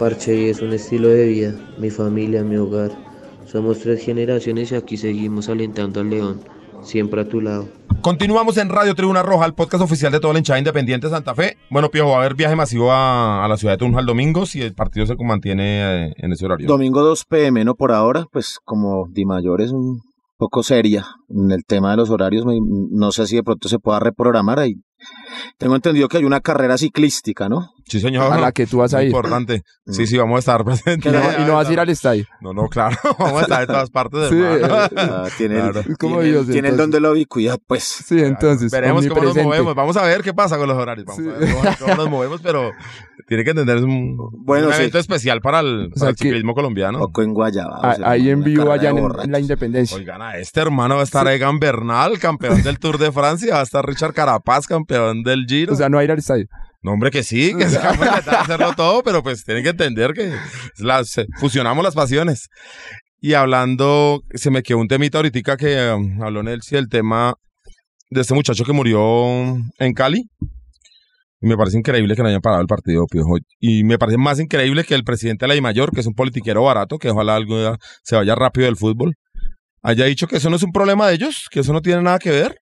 Parche y es un estilo de vida, mi familia, mi hogar. Somos tres generaciones y aquí seguimos alentando al león, siempre a tu lado. Continuamos en Radio Tribuna Roja, el podcast oficial de toda la hinchada independiente de Santa Fe. Bueno, Piojo, va a haber viaje masivo a, a la ciudad de Tunja el domingo si el partido se mantiene eh, en ese horario. Domingo 2 pm, ¿no? Por ahora, pues como Di Mayor es un poco seria en el tema de los horarios, me- no sé si de pronto se pueda reprogramar ahí. Tengo entendido que hay una carrera ciclística, ¿no? Sí, señor. A la que tú vas a ir. Importante. Sí, sí, vamos a estar presentes. Y no, y no vas a ir al estadio. No, no, claro. Vamos a estar en todas partes del Sí, mar. Ah, tiene el, Claro. Como tiene, Dios, tiene el don de la ubicuidad, pues. Sí, entonces. Veremos cómo nos omnipresente. movemos. Vamos a ver qué pasa con los horarios. Vamos a ver cómo, cómo nos movemos, pero tiene que entender es un, Bueno, un sí. evento especial para el, O sea para el que- ciclismo colombiano. Poco en Guayaba. Ah, Ahí en vivo allá en, en la Independencia. Oigan, a este hermano va a estar Egan Bernal, campeón del Tour de Francia. Va a estar Richard Carapaz, campeón del Giro. O sea, no va a ir al estadio. No, hombre, que sí, que se va a hacerlo todo, pero pues tienen que entender que las, eh, fusionamos las pasiones. Y hablando, se me quedó un temita ahorita que um, habló Nelsi, el tema de este muchacho que murió en Cali. Y me parece increíble que no hayan parado el partido, Piojo. Y me parece más increíble que el presidente de la Mayor, que es un politiquero barato, que ojalá día se vaya rápido del fútbol, haya dicho que eso no es un problema de ellos, que eso no tiene nada que ver,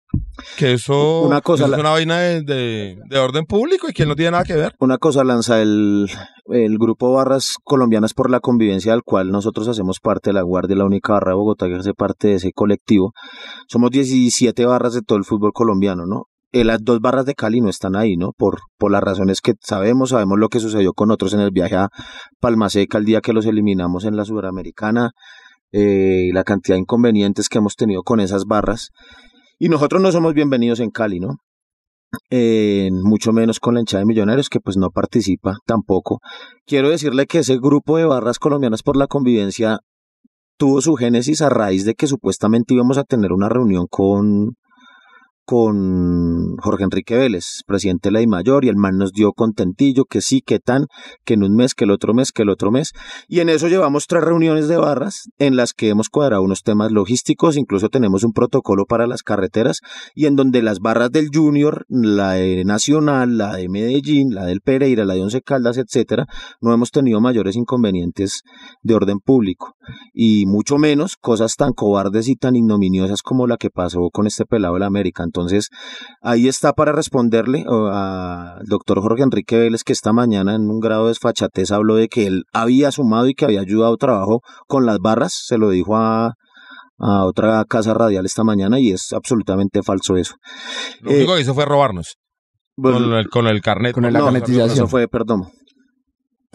que eso, Una cosa, eso es una vaina de, de- de orden público y que no tiene nada que ver. Una cosa lanza el, el grupo Barras Colombianas por la Convivencia, al cual nosotros hacemos parte de la Guardia, la única barra de Bogotá que hace parte de ese colectivo. Somos 17 barras de todo el fútbol colombiano, ¿no? Eh, las dos barras de Cali no están ahí, ¿no? Por, por las razones que sabemos, sabemos lo que sucedió con otros en el viaje a Palma Seca el día que los eliminamos en la Sudamericana, eh, la cantidad de inconvenientes que hemos tenido con esas barras. Y nosotros no somos bienvenidos en Cali, ¿no? Eh, mucho menos con la hinchada de millonarios que pues no participa tampoco. Quiero decirle que ese grupo de barras colombianas por la convivencia tuvo su génesis a raíz de que supuestamente íbamos a tener una reunión con con Jorge Enrique Vélez, presidente de la DIMAYOR, y el man nos dio contentillo, que sí, que tan, que en un mes, que el otro mes, que el otro mes. Y en eso llevamos tres reuniones de barras en las que hemos cuadrado unos temas logísticos, incluso tenemos un protocolo para las carreteras, y en donde las barras del Junior, la de Nacional, la de Medellín, la del Pereira, la de Once Caldas, etcétera, no hemos tenido mayores inconvenientes de orden público. Y mucho menos cosas tan cobardes y tan ignominiosas como la que pasó con este pelado de la América. Ahí está para responderle al doctor Jorge Enrique Vélez, que esta mañana en un grado de desfachatez habló de que él había sumado y que había ayudado trabajo con las barras, se lo dijo a, a otra casa radial esta mañana y es absolutamente falso eso. Lo único que hizo fue robarnos. con, el, con el carnet. Con la no, carnetización. Eso fue Perdomo.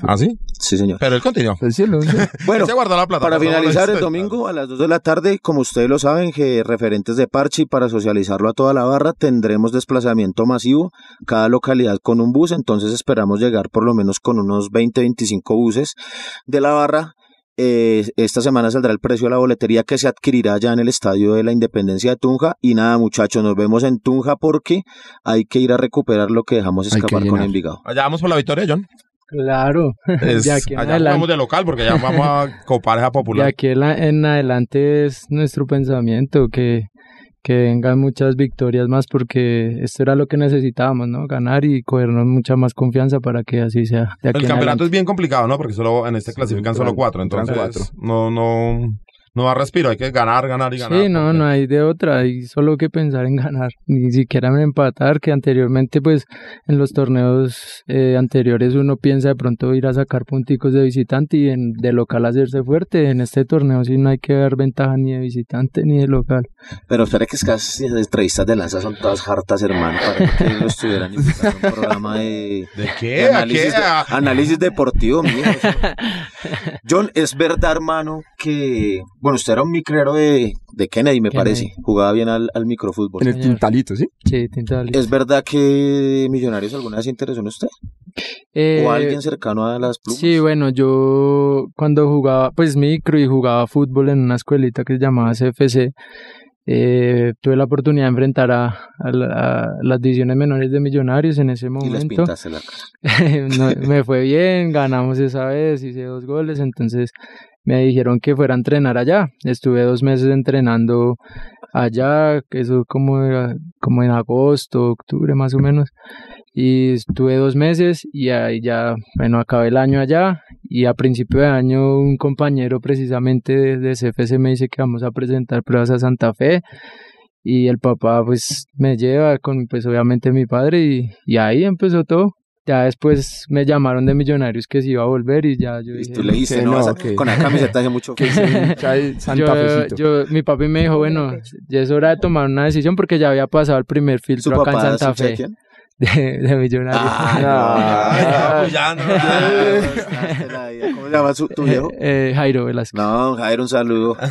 ¿Ah, sí? Sí, señor. Pero él continuó. Bueno, Él se guardó la plata. Para finalizar el domingo a las 2 de la tarde, como ustedes lo saben, que referentes de Parche y para socializarlo a toda la barra tendremos desplazamiento masivo, cada localidad con un bus, entonces esperamos llegar por lo menos con unos 20-25 buses de la barra. Eh, esta semana saldrá el precio de la boletería que se adquirirá ya en el Estadio de la Independencia de Tunja. Y nada, muchachos, nos vemos en Tunja porque hay que ir a recuperar lo que dejamos que escapar con. Envigado. Allá vamos por la victoria, John. Claro. Es- de aquí en allá adelante. vamos de local porque ya vamos a copar esa De popular. aquí en, la- en adelante es nuestro pensamiento que, que vengan muchas victorias más porque esto era lo que necesitábamos, ¿no? Ganar y cogernos mucha más confianza para que así sea. De aquí El campeonato adelante. es bien complicado, ¿no? Porque solo en este clasifican solo cuatro, entonces cuatro. no, no, no da respiro, hay que ganar, ganar y ganar. Sí, no, no hay de otra, hay solo que pensar en ganar, ni siquiera en empatar, que anteriormente pues en los torneos eh, anteriores uno piensa de pronto ir a sacar punticos de visitante y en, de local hacerse fuerte, en este torneo sí no hay que dar ventaja ni de visitante ni de local. Pero espera que es que esas entrevistas de lanza son todas hartas, hermano, para que lo estuvieran invitando un programa de, ¿De de qué? ¿A análisis, qué? de- ¿A- análisis deportivo, mío. John, es verdad, hermano, que, bueno, usted era un micrero de, de Kennedy, me Kennedy. parece, jugaba bien al, al microfútbol. En el Señor. tintalito, ¿sí? Sí, Tintal. ¿Es verdad que Millonarios alguna vez se interesó en usted? Eh, ¿O alguien cercano a las plumas? Sí, bueno, yo cuando jugaba, pues micro y jugaba fútbol en una escuelita que se llamaba CFC, eh, tuve la oportunidad de enfrentar a, a la- a las divisiones menores de Millonarios en ese Y les momento. pintaste la cara. No, me fue bien, ganamos esa vez, hice dos goles, entonces me dijeron que fuera a entrenar allá. Estuve dos meses entrenando allá, eso como, era- como en agosto, octubre más o menos. Y estuve dos meses y ahí ya, bueno, acabé el año allá y a principio de año un compañero precisamente de, de CFC me dice que vamos a presentar pruebas a Santa Fe y el papá pues me lleva con pues obviamente mi padre y, y ahí empezó todo. Ya después me llamaron de Millonarios que se iba a volver y ya yo dije... Tú le que no, no, vas a- que- con la camiseta hace mucho Que yo, yo- mi papi me dijo, bueno, ya es hora de tomar una decisión porque ya había pasado el primer ¿Su filtro acá en Santa Fe? De, de Millonarios. Ah, ya, no, ¿Cómo se llama su, tu viejo? Eh, Jairo Velasco. No, Jairo, un saludo.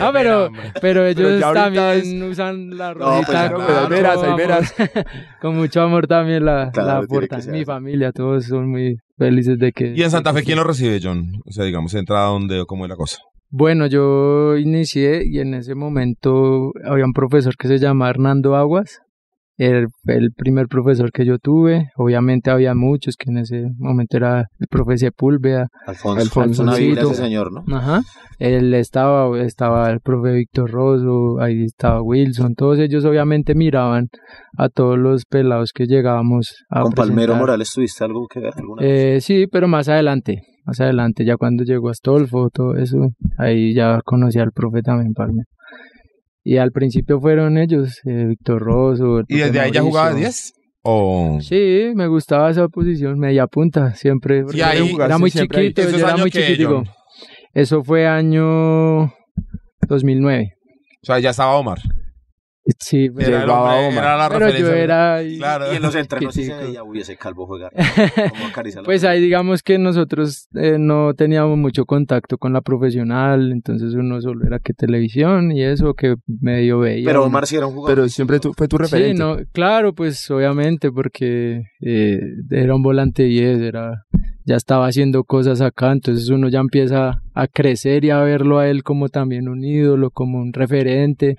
Ah, pero, pero ellos también usan la No, rojita pues, con, claro, con mucho amor también la, Claro, la aportan. Mi familia, todos son muy felices de que... ¿Y en Santa Fe quién lo recibe, John? O sea, digamos, entra a dónde o cómo es la cosa. Bueno, yo inicié y en ese momento había un profesor que se llama Hernando Aguas. El, el primer profesor que yo tuve. Obviamente había muchos que en ese momento era el profe Sepúlveda. Alfonso. Alfonso, sí, ese señor, ¿no? Ajá. Él estaba, estaba el profe Víctor Rosso, ahí estaba Wilson. Todos ellos obviamente miraban a todos los pelados que llegábamos a Con Palmero. Morales tuviste algo que ver alguna vez? Eh, sí, pero más adelante, más adelante, ya cuando llegó Astolfo, todo eso, ahí ya conocí al profe también, Palme. Y al principio fueron ellos, eh, Víctor Rosso. ¿Y desde ahí ya jugaba de 10? ¿O...? Sí, me gustaba esa posición, media punta, siempre. porque ahí era muy chiquito, ¿Eso yo era muy chiquitico. Eso fue año 2009. O sea, ya estaba Omar. Sí, pero, Era, el Llegaba hombre, Omar. era la pero yo era... Claro. Y en los entrenos sí se chiquitico. veía, uy, ese calvo juega. Pues ahí digamos que nosotros eh, no teníamos mucho contacto con la profesional, entonces uno solo era que televisión y eso que medio veía. Pero. Omar sí era un jugador. Pero siempre tu- fue tu referente. Sí, no, claro, pues obviamente porque eh, era un volante 10, era, ya estaba haciendo cosas acá, entonces uno ya empieza a crecer y a verlo a él como también un ídolo, como un referente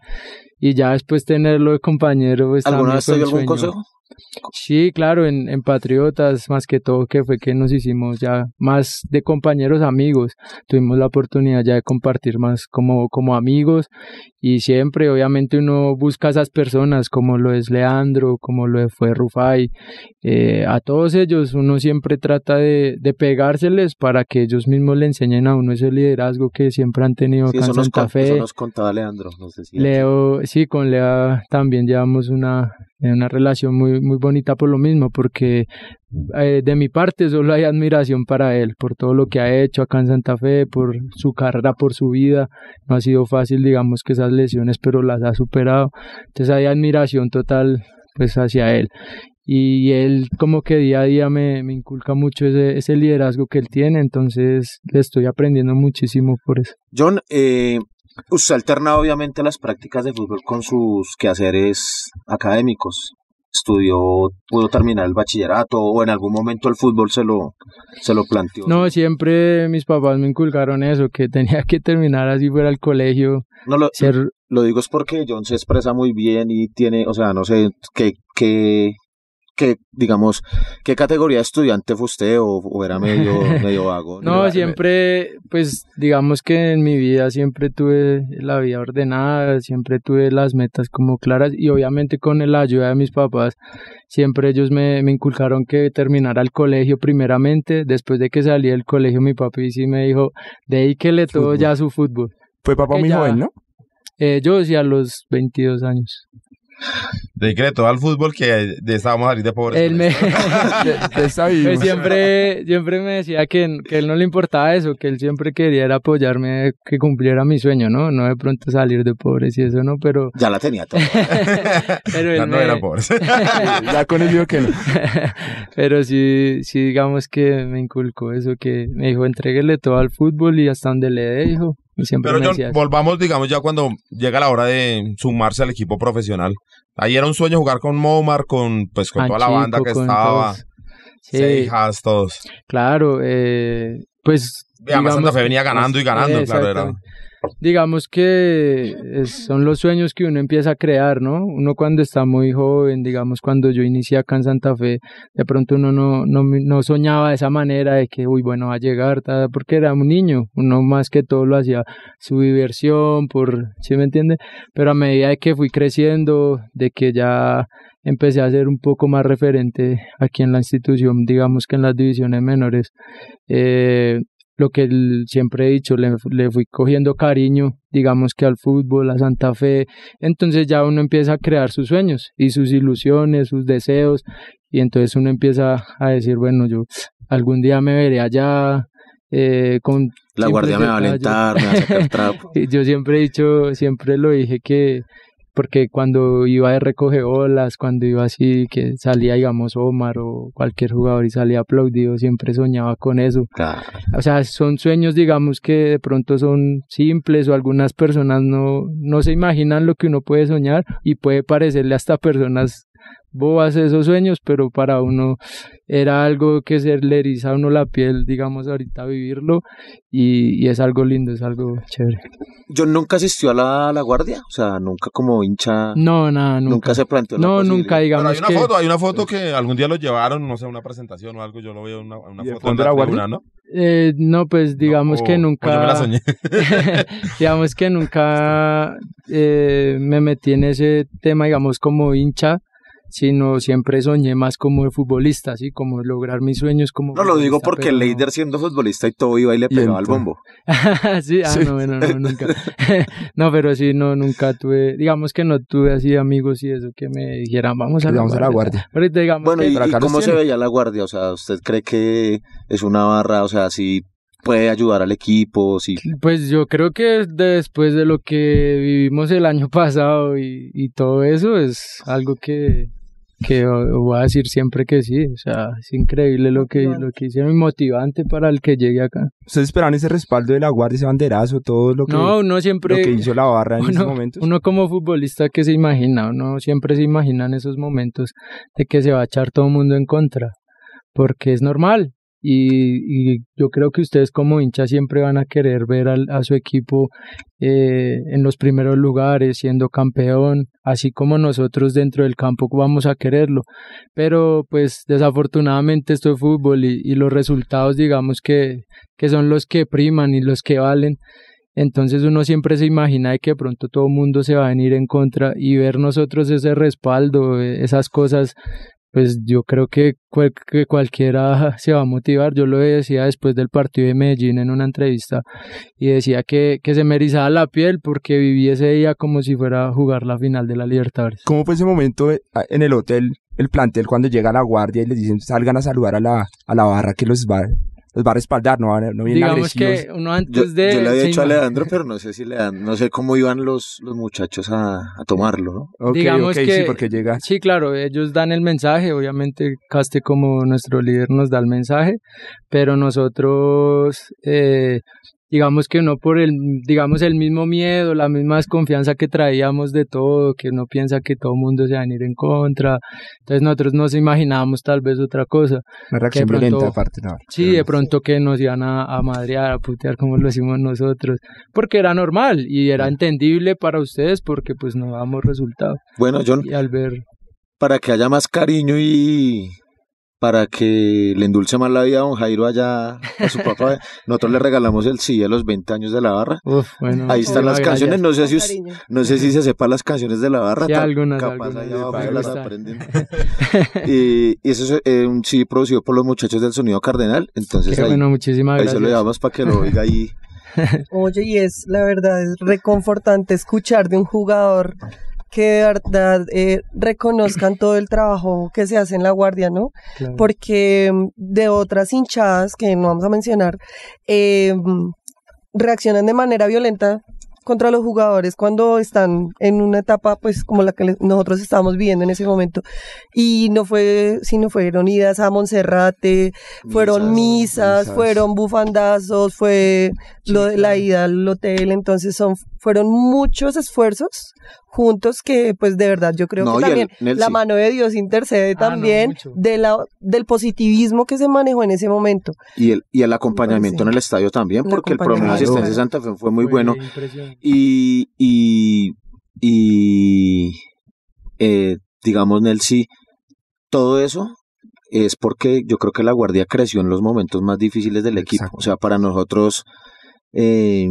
y ya después tenerlo de compañero. Pues, ¿Alguna vez te dio algún consejo? Sí, claro, en, en Patriotas, más que todo, que fue que nos hicimos ya más de compañeros amigos. Tuvimos la oportunidad ya de compartir más como, como amigos y siempre, obviamente, uno busca a esas personas, como lo es Leandro, como lo fue Rufai. eh, a todos ellos, uno siempre trata de, de pegárseles para que ellos mismos le enseñen a uno ese liderazgo que siempre han tenido Sí, acá en Santa con- Fe. eso nos contaba Leandro. No sé si Leo, sí, con Lea también llevamos una, una relación muy, muy bonita por lo mismo, porque eh, de mi parte solo hay admiración para él, por todo lo que ha hecho acá en Santa Fe, por su carrera, por su vida. No ha sido fácil, digamos, que esas lesiones, pero las ha superado. Entonces hay admiración total, pues, hacia él. Y él como que día a día me, inculca mucho ese, ese liderazgo que él tiene, entonces le estoy aprendiendo muchísimo por eso. John, eh, usted alterna obviamente las prácticas de fútbol con sus quehaceres académicos. Estudió, pudo terminar el bachillerato o en algún momento el fútbol se lo, se lo planteó. No, siempre mis papás me inculcaron eso, que tenía que terminar así fuera el colegio. No lo, ser... lo digo es porque John se expresa muy bien y tiene, o sea, no sé qué, qué, qué digamos, qué categoría de estudiante fue usted o, o era medio, medio vago. No, siempre, pues digamos que en mi vida siempre tuve la vida ordenada, siempre tuve las metas como claras y obviamente con la ayuda de mis papás, siempre ellos me, me inculcaron que terminara el colegio primeramente, después de que salí del colegio mi papi sí me dijo, dedíquele todo Fútbol. ya a su fútbol. Fue papá Que muy ya- joven, ¿no? Eh, yo sí a los 22 años. Todo al fútbol que de esa vamos a salir de pobres. Él me... De- de esta Pues siempre, siempre me decía que, que él no le importaba eso, que él siempre quería era apoyarme, que cumpliera mi sueño, ¿no? No de pronto salir de pobres y eso, ¿no? Pero, Ya la tenía todo. pero Ya él no me- eran pobres. ya con el que no. pero sí, sí, digamos que me inculcó eso, que me dijo, entréguele todo al fútbol y hasta donde le dé, hijo. Y siempre Pero John, volvamos, digamos, ya cuando llega la hora de sumarse al equipo profesional. Ahí era un sueño jugar con Momar, con pues con toda la banda que estaba. todos. Sí. Seijas, todos. Claro, eh, pues... Además, Santa Fe venía ganando y ganando, claro, era... Digamos que son los sueños que uno empieza a crear, ¿no? Uno cuando está muy joven, digamos, cuando yo inicié acá en Santa Fe, de pronto uno no, no, no soñaba de esa manera de que, uy, bueno, va a llegar, ta, porque era un niño, uno más que todo lo hacía su diversión, por, ¿sí me entiende? Pero a medida de que fui creciendo, de que ya empecé a ser un poco más referente aquí en la institución, digamos que en las divisiones menores, eh, lo que el- siempre he dicho, le, le fui cogiendo cariño, digamos que al fútbol, a Santa Fe, entonces ya uno empieza a crear sus sueños y sus ilusiones, sus deseos, y entonces uno empieza a decir, bueno, yo algún día me veré allá. eh, con La guardia me va a alentar, me va a sacar trapo. Y yo siempre he dicho, siempre lo dije que, porque cuando iba de recoge olas, cuando iba así, que salía, digamos, Omar o cualquier jugador y salía aplaudido, siempre soñaba con eso. Claro. O sea, son sueños, digamos, que de pronto son simples o algunas personas no, no se imaginan lo que uno puede soñar y puede parecerle hasta personas bobas esos sueños, pero para uno era algo que se le eriza a uno la piel, digamos, ahorita vivirlo y, y es algo lindo, es algo chévere. Yo nunca asistió a la, a la guardia, o sea, nunca como hincha. No, nada, nunca. Nunca se planteó la No, nunca, digamos Pero hay una que... foto, hay una foto que algún día lo llevaron, no sé, una presentación o algo, yo lo veo una, una ¿Y de foto en la guardia? tribuna, ¿no? Eh, no, pues digamos o- que nunca. yo me la soñé. digamos que nunca eh, me metí en ese tema, digamos, como hincha, sino siempre soñé más como futbolista, así como lograr mis sueños como. No lo digo porque pero no- Leider siendo futbolista y todo iba y le pegaba al bombo. sí, ah, Sí. no, bueno, no, nunca. no, pero sí, no, nunca tuve, digamos que no tuve así amigos y eso que me dijeran, vamos a la Vamos a la guardia. guardia. Ahorita digamos Bueno, que- ¿y, pero cómo se veía la guardia? O sea, ¿usted cree que es una barra? O sea, si puede ayudar al equipo, si Pues yo creo que después de lo que vivimos el año pasado y, y todo eso es algo que, que voy a decir siempre que sí. O sea, es increíble lo que, lo que hicieron y motivante para el que llegue acá. ¿Ustedes esperaban ese respaldo de la guardia, ese banderazo, todo lo que, No, uno siempre... lo que hizo la barra en esos momentos? uno como futbolista que se imagina, uno siempre se imagina en esos momentos de que se va a echar todo el mundo en contra, porque es normal. Y, yo creo que ustedes como hinchas siempre van a querer ver al- a su equipo eh, en los primeros lugares, siendo campeón, así como nosotros dentro del campo vamos a quererlo. Pero pues desafortunadamente esto es fútbol y, y los resultados digamos que, que son los que priman y los que valen. Entonces uno siempre se imagina de que pronto todo el mundo se va a venir en contra y ver nosotros ese respaldo, eh, esas cosas, pues yo creo que, cual- que cualquiera se va a motivar. Yo lo decía después del partido de Medellín en una entrevista y decía que, que se me erizaba la piel porque viví ese día como si fuera a jugar la final de la Libertadores. ¿Cómo fue ese momento eh, en el hotel, el plantel, cuando llega la guardia y les dicen salgan a saludar a la, a la barra que los va, los va a respaldar, no, no vienen Digamos agresivos? que uno yo, antes de... yo le había dicho a Leandro, pero no sé si le dan, no sé cómo iban los, los muchachos a, a tomarlo, ¿no? Ok, digamos ok, que sí, porque llega... Sí, claro, ellos dan el mensaje, obviamente Caste como nuestro líder nos da el mensaje, pero nosotros eh, digamos que no por el digamos el mismo miedo, la misma desconfianza que traíamos de todo, que uno piensa que todo el mundo se va a ir en contra. Entonces nosotros nos imaginábamos tal vez otra cosa. Una reacción que de pronto- violenta aparte, no. Sí, de pronto que nos iban a, a madrear, a putear como lo hicimos nosotros, porque era normal y era entendible para ustedes porque pues no damos resultados. Bueno, John, Y al ver para que haya más cariño y para que le endulce más la vida a don Jairo allá a su papá, nosotros le regalamos el sí a los 20 años de la barra. Uf, bueno, Ahí están las canciones, no sé si us- no sé si se sepa las canciones de la barra, Sí, tal- algunas, capaz algunas ahí me abajo se las gustan. aprenden. y, y eso es eh, un sí producido por los muchachos del Sonido Cardenal, entonces Qué ahí, bueno, muchísimas ahí se lo llevamos para que lo oiga ahí. Oye, y es la verdad, es reconfortante escuchar de un jugador que de verdad eh, reconozcan todo el trabajo que se hace en la guardia, ¿no? Claro. Porque mm, de otras hinchadas que no vamos a mencionar, eh, mm, reaccionan de manera violenta contra los jugadores cuando están en una etapa pues como la que nosotros estábamos viviendo en ese momento y no fue sino fueron idas a Monserrate fueron misas, misas. fueron bufandazos fue lo de la ida al hotel entonces son fueron muchos esfuerzos juntos que pues de verdad yo creo No, que el- también la mano de Dios intercede Ah, también de la del positivismo que se manejó en ese momento Y el, y el acompañamiento en el estadio también, El porque el promedio de asistencia de Santa Fe fue muy Fue bueno. Y, y, y eh, digamos, Nelsi, todo eso es porque yo creo que la Guardia creció en los momentos más difíciles del equipo. Exacto. O sea, para nosotros, eh,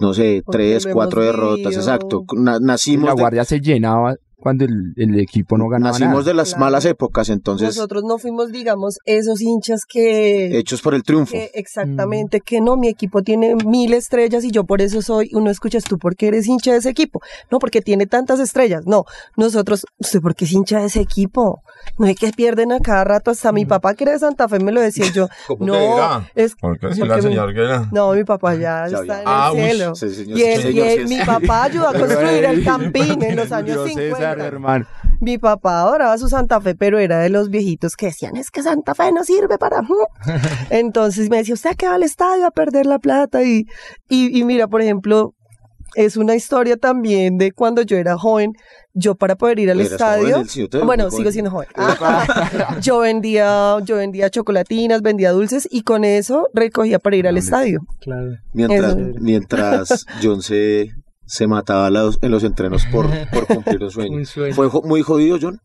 no sé, tres, cuatro derrotas, exacto. Na- nacimos la de, guardia se llenaba cuando el, el equipo no ganaba nacimos nada. de las Claro. malas épocas, entonces, nosotros no fuimos digamos esos hinchas que hechos por el triunfo. que exactamente que no mi equipo tiene mil estrellas y yo por eso soy uno escuchas tú por qué eres hincha de ese equipo no porque tiene tantas estrellas no nosotros usted por qué es hincha de ese equipo no hay que pierden a cada rato hasta mi papá que era de Santa Fe me lo decía yo ¿Cómo no dirá? es Porque si porque la señora que era. no mi papá ya, Ya, está ya. en Ah, el uy, cielo sí, señor, y, él- y señor, él- sí, mi papá ayudó a construir el campín en los años Murió 50 César, hermano. mi papá adoraba su Santa Fe, pero era de los viejitos que decían, es que Santa Fe no sirve para... Entonces me decía, usted que va al estadio a perder la plata. Y, y, y mira, por ejemplo, es una historia también de cuando yo era joven. Yo para poder ir al Eras estadio... joven, bueno, sigo joven. siendo joven. Ah, yo vendía, yo vendía chocolatinas, vendía dulces y con eso recogía para ir al estadio. Claro. Mientras, Eso. mientras John se, se mataba a los- en los entrenos por, por cumplir un sueño. Un sueño. ¿Fue muy jodido, John?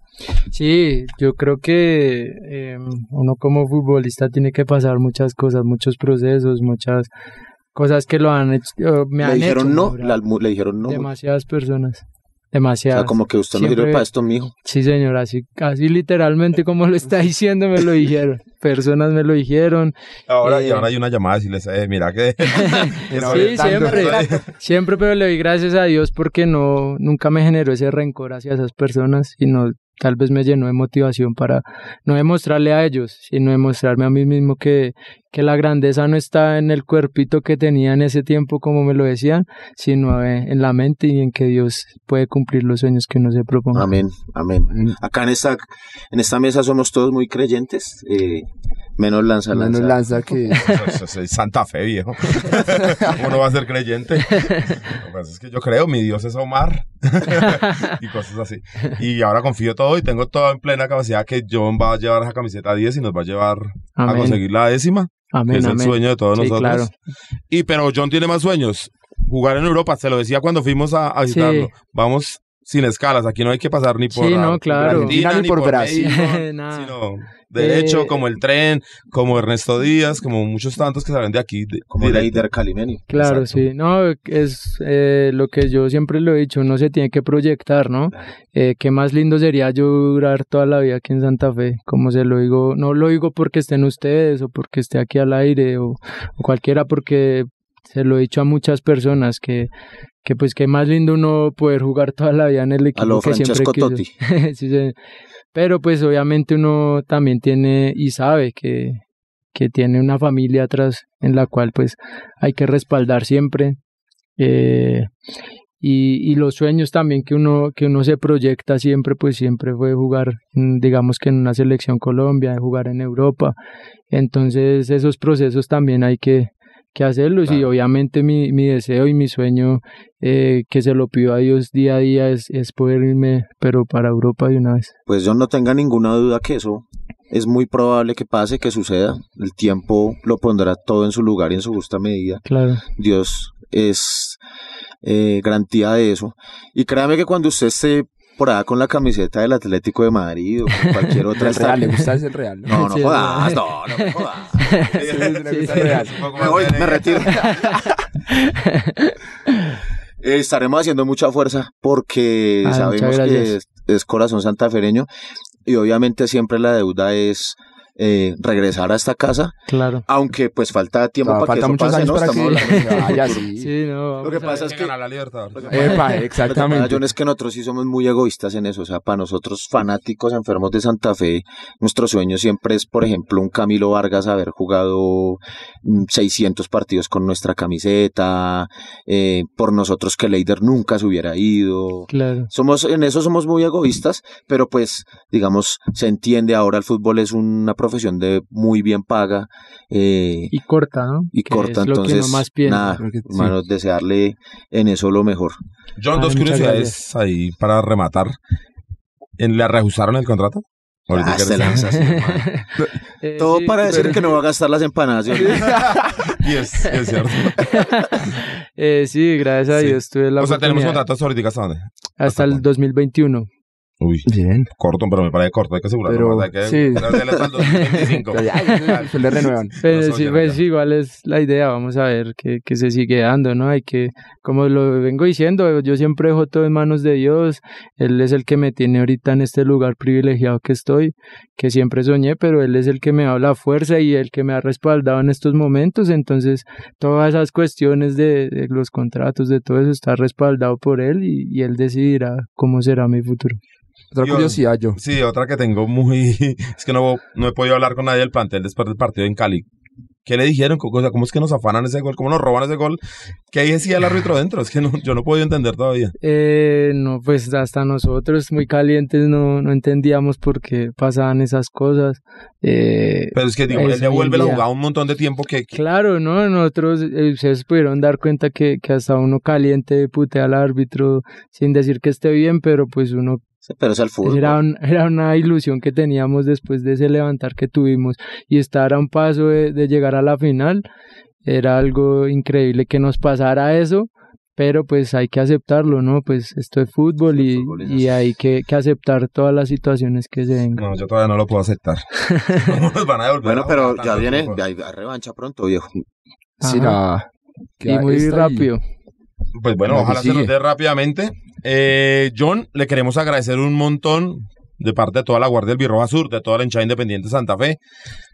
Sí, yo creo que eh, uno como futbolista tiene que pasar muchas cosas, muchos procesos, muchas cosas que lo han hecho, me Le han dijeron hecho no, la almu- le dijeron no. demasiadas personas, O demasiadas. sea, como que usted no sirve para esto, mijo. Sí, señor, así, así literalmente como lo está diciendo me lo dijeron. Personas me lo dijeron. Ahora, Eh, y ahora hay una llamada y les eh, mira que. Sí, siempre, siempre, pero le doy gracias a Dios porque no, nunca me generó ese rencor hacia esas personas, sino tal vez me llenó de motivación para no demostrarle a ellos, sino demostrarme a mí mismo que, que la grandeza no está en el cuerpito que tenía en ese tiempo, como me lo decían, sino eh, en la mente y en que Dios puede cumplir los sueños que uno se proponga. Amén, amén. Acá en esta, en esta mesa somos todos muy creyentes, eh, menos lanza, Menos lanza. lanza que... Eso, eso es Santa Fe, viejo. Uno va a ser creyente. Lo que pasa es que yo creo, mi Dios es Omar. y cosas así. Y ahora confío todo y tengo todo en plena capacidad que John va a llevar esa camiseta a 10 y nos va a llevar a conseguir la décima. Amén, que es el sueño de todos Sí, nosotros. claro. Y pero John tiene más sueños. Jugar en Europa, se lo decía cuando fuimos a, a visitarlo. Sí. Vamos sin escalas, aquí no hay que pasar ni por Sí, no, Ar- claro. Argentina, Ni ni por por Brasil. México, Nada. sino derecho, Eh, como el tren, como Ernesto Díaz, como muchos tantos que salen de aquí. de- Como. Leider Calimeni. Claro, Exacto. sí. No, es eh, lo que yo siempre lo he dicho, uno se tiene que proyectar, ¿no? Eh, qué más lindo sería yo durar toda la vida aquí en Santa Fe, como se lo digo, no lo digo porque estén ustedes o porque esté aquí al aire o, o cualquiera, porque se lo he dicho a muchas personas que, que pues qué más lindo uno poder jugar toda la vida en el equipo lo que siempre Francesco quiso. Totti. Sí, sí. Pero pues obviamente uno también tiene y sabe que, que tiene una familia atrás en la cual pues hay que respaldar siempre. Eh, y, y los sueños también que uno, que uno se proyecta siempre, pues siempre fue jugar, digamos que en una selección Colombia, jugar en Europa. Entonces esos procesos también hay que, que hacerlos y obviamente mi, mi deseo y mi sueño eh, que se lo pido a Dios día a día es, es poder irme, pero para Europa de una vez. Pues yo no tenga ninguna duda que eso es muy probable que pase, que suceda. El tiempo lo pondrá todo en su lugar y en su justa medida. Claro. Dios es eh, garantía de eso. Y créame que cuando usted esté por allá con la camiseta del Atlético de Madrid o con cualquier otra... El Real, le gusta ese Real. No, no Sí, jodas, no, no me jodas. Sí, sí, el. Me voy, me retiro. Eh, estaremos haciendo mucha fuerza porque Ah, sabemos que es corazón santafereño y obviamente siempre la deuda es eh, regresar a esta casa. Claro. Aunque pues falta tiempo para que falta eso muchos pase, años ¿no? para Estamos que vaya, sí. Sí, no, Lo que pasa es que ganar la Libertadores. Lo que pasa- Epa, lo que exactamente. pasa, John, es que nosotros sí somos muy egoístas en eso. O sea, para nosotros fanáticos enfermos de Santa Fe, nuestro sueño siempre es, por ejemplo, un Camilo Vargas haber jugado mm, 600 partidos con nuestra camiseta, eh, por nosotros que Leider nunca se hubiera ido. Claro. Somos, en eso somos muy egoístas, pero pues, digamos, se entiende ahora el fútbol es una profesión de muy bien paga. eh, Y corta, ¿no? y Que corta, es lo que uno entonces, nada, Creo que sí. hermano, desearle en eso lo mejor. John, dos curiosidades ahí para rematar. ¿En- ¿Le reajustaron el contrato? Ah, se lanza. Eh, Todo sí, para decir pero- que no va a gastar las empanadas. Y es, es cierto. Eh, sí, gracias a Sí. Dios tuve la o sea, tenemos contratos ahorita hasta dónde? hasta el 2021. Uy, Bien. corto, pero me parece corto, hay que asegurarlo. Pero, ¿verdad? Hay que sí. darle hasta el 2025. Pero ya, eso le renuevan. Pero No, sí, pues igual es la idea, vamos a ver que, que se sigue dando, ¿no? Hay que, como lo vengo diciendo, yo siempre dejo todo en manos de Dios, Él es el que me tiene ahorita en este lugar privilegiado que estoy, que siempre soñé, pero Él es el que me da la fuerza y el que me ha respaldado en estos momentos, entonces todas esas cuestiones de, de los contratos, de todo eso está respaldado por Él y, y Él decidirá cómo será mi futuro. Otra Yo- curiosidad, yo. Sí, otra que tengo muy... Es que no, no he podido hablar con nadie del plantel después del partido en Cali. ¿Qué le dijeron? O sea, ¿Cómo es que nos afanan ese gol? ¿Cómo nos roban ese gol? ¿Qué decía el árbitro dentro? Es que no, yo no podido entender todavía. Eh, no, pues hasta nosotros muy calientes no, no entendíamos por qué pasaban esas cosas. Eh, Pero es que digo, él devuelve hoy la jugada un montón de tiempo que... que- Claro, ¿no? Nosotros, eh, ustedes pudieron dar cuenta que, que hasta uno caliente putea al árbitro sin decir que esté bien, pero pues uno Pero es el fútbol. era, un- era una ilusión que teníamos después de ese levantar que tuvimos y estar a un paso de, de llegar a la final. Era algo increíble que nos pasara eso, pero pues hay que aceptarlo, ¿no? Pues esto es fútbol y, es y hay que, que aceptar todas las situaciones que se vengan. No, yo todavía no lo puedo aceptar. ¿Cómo nos van a devolver Bueno, a pero ya viene, hay revancha pronto, viejo. Sí, la- Y muy rápido. Pues bueno, ojalá se nos dé rápidamente. Eh, John, le queremos agradecer un montón de parte de toda la Guardia del Birroja Sur, de toda la hinchada independiente de Santa Fe.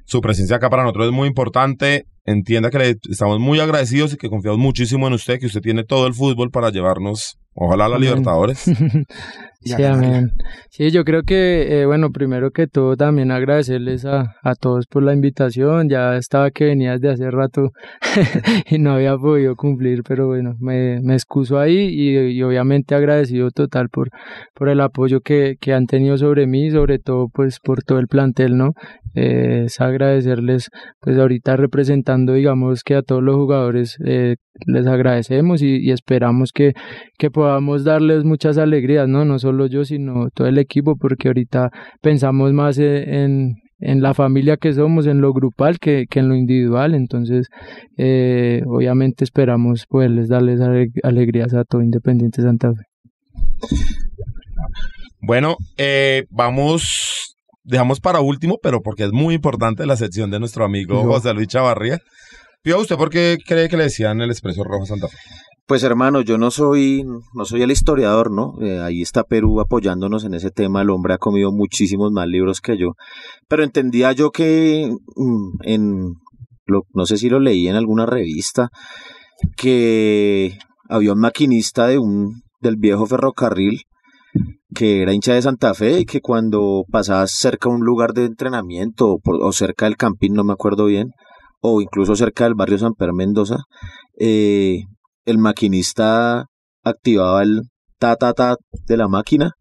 Su presencia acá para nosotros es muy importante. Entienda que le estamos muy agradecidos y que confiamos muchísimo en usted, que usted tiene todo el fútbol para llevarnos, ojalá a la. Libertadores. Y Sí, amén. Sí, yo creo que, eh, bueno, primero que todo también agradecerles a, a todos por la invitación. Ya estaba que venías de hace rato y no había podido cumplir, pero bueno, me, me excuso ahí y, y obviamente agradecido total por, por el apoyo que, que han tenido sobre mí, sobre todo pues por todo el plantel, ¿no? Eh, es agradecerles, pues ahorita representando, digamos que a todos los jugadores eh, les agradecemos y, y esperamos que, que podamos darles muchas alegrías, ¿no? No solo yo, sino todo el equipo, porque ahorita pensamos más eh, en, en la familia que somos, en lo grupal, que, que en lo individual. Entonces, eh, obviamente esperamos poderles darles ale- alegrías a todo Independiente Santa Fe. Bueno, eh, vamos, dejamos para último, pero porque es muy importante la sección de nuestro amigo. José Luis Chavarría. ¿Usted por qué cree que le decían el Expreso Rojo Santa Fe? Pues hermano, yo no soy, no soy el historiador, ¿no? Eh, ahí está Perú apoyándonos en ese tema. El hombre ha comido muchísimos más libros que yo. Pero entendía yo que mm, en, lo- no sé si lo leí en alguna revista, que había un maquinista de un, del viejo ferrocarril que era hincha de Santa Fe y que cuando pasabas cerca a un lugar de entrenamiento o, o cerca del campín, no me acuerdo bien, o incluso cerca del barrio San Per Mendoza, eh, el maquinista activaba el ta ta ta de la máquina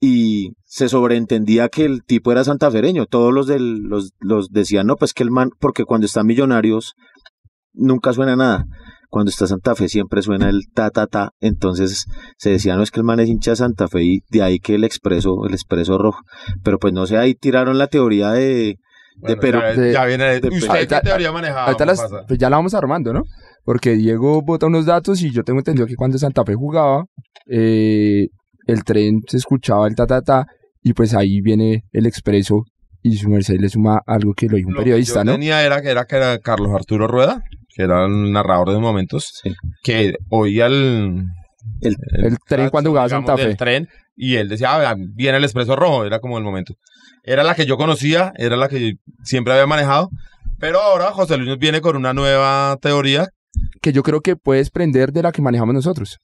y se sobreentendía que el tipo era santafereño. Todos los los, los decían, no, pues que el man, porque cuando están millonarios nunca suena nada. Cuando está Santa Fe siempre suena el ta ta ta. Entonces se decía, no es que el man es hincha de Santa Fe y de ahí que el expreso, el expreso rojo. Pero pues no sé, ahí tiraron la teoría de, de Perú. Ya, de- ya viene. de- ¿Usted ahorita- qué teoría manejaba? Las- pues ya la vamos armando, ¿no? Porque Diego bota unos datos y yo tengo entendido que cuando Santa Fe jugaba, eh, el tren se escuchaba el ta ta ta y pues ahí viene el expreso y su merced le suma algo que lo dijo un Lo que periodista, yo ¿no? tenía era que, era que era Carlos Arturo Rueda, que era el narrador de momentos, Sí. que oía el, El, El tren cuando jugaba digamos, Santa Fe. tren, y él decía, ah, viene el expreso rojo, era como el momento. Era la que yo conocía, era la que siempre había manejado, pero ahora José Luis nos viene con una nueva teoría. Que yo creo que puedes prender de la que manejamos nosotros.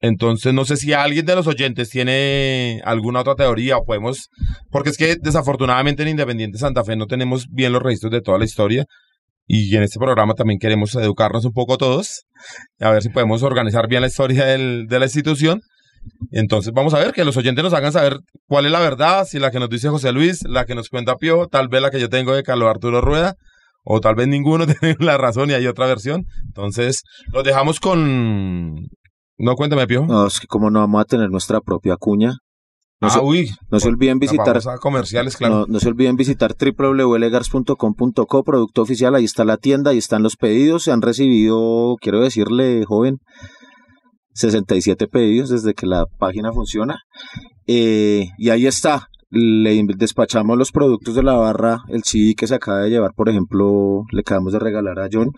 Entonces, no sé si alguien de los oyentes tiene alguna otra teoría o podemos, porque es que desafortunadamente en Independiente Santa Fe no tenemos bien los registros de toda la historia y en este programa también queremos educarnos un poco todos, a ver si podemos organizar bien la historia del- de la institución. Entonces vamos a ver que los oyentes nos hagan saber cuál es la verdad, si la que nos dice José Luis, la que nos cuenta Pío, tal vez la que yo tengo de Carlos Arturo Rueda, o tal vez ninguno tiene la razón y hay otra versión. Entonces los dejamos con... No, cuéntame, Pío. No, es que como no vamos a tener nuestra propia cuña. No, Ah, se, uy, no se olviden visitar comerciales, claro. No, no se olviden visitar www.legars.com.co, producto oficial, ahí está la tienda, ahí están los pedidos, se han recibido, quiero decirle, joven, 67 pedidos desde que la página funciona. Eh, y ahí está, le despachamos los productos de la barra, el CD que se acaba de llevar, por ejemplo, le acabamos de regalar a John,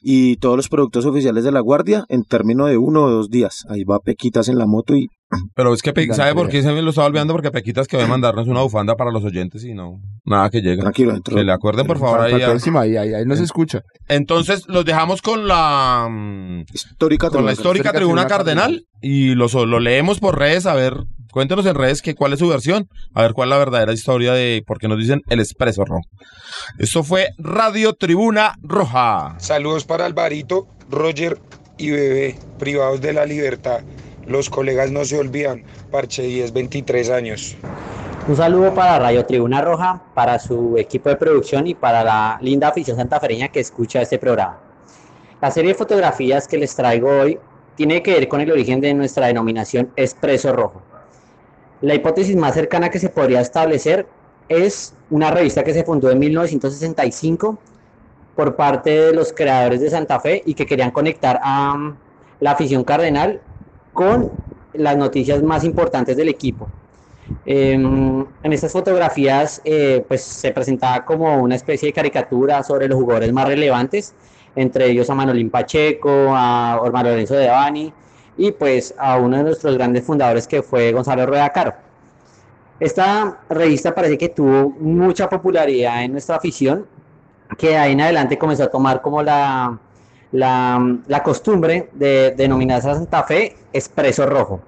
y todos los productos oficiales de la guardia en término de uno o dos días. Ahí va Pequitas en la moto y Pero es que, Pe- ¿sabe por qué se me lo estaba olvidando? Porque Pequitas que va a mandarnos una bufanda para los oyentes y no, nada que llega. Tranquilo, dentro. Que le acuerden, por favor, Para ahí. la próxima, ahí, ahí, ahí no se escucha. Entonces, los dejamos con la mm, histórica con la histórica tribuna cardenal y los- lo leemos por redes, a ver, cuéntenos en redes que cuál es su versión, a ver cuál es la verdadera historia de por qué nos dicen el expreso rojo. Esto fue Radio Tribuna Roja. Saludos para Alvarito, Roger y Bebé, privados de la libertad. Los colegas no se olvidan, Parche 10, 23 años. Un saludo para Radio Tribuna Roja, para su equipo de producción y para la linda afición santafereña que escucha este programa. La serie de fotografías que les traigo hoy tiene que ver con el origen de nuestra denominación Expreso Rojo. La hipótesis más cercana que se podría establecer es una revista que se fundó en 1965 por parte de los creadores de Santa Fe y que querían conectar a um, la afición cardenal con las noticias más importantes del equipo. Eh, en estas fotografías eh, pues se presentaba como una especie de caricatura sobre los jugadores más relevantes, entre ellos a Manolín Pacheco, a Ormar Lorenzo de Bani y pues a uno de nuestros grandes fundadores que fue Gonzalo Rueda Caro. Esta revista parece que tuvo mucha popularidad en nuestra afición, que ahí en adelante comenzó a tomar como la, la, costumbre de denominar a Santa Fe Expreso Rojo.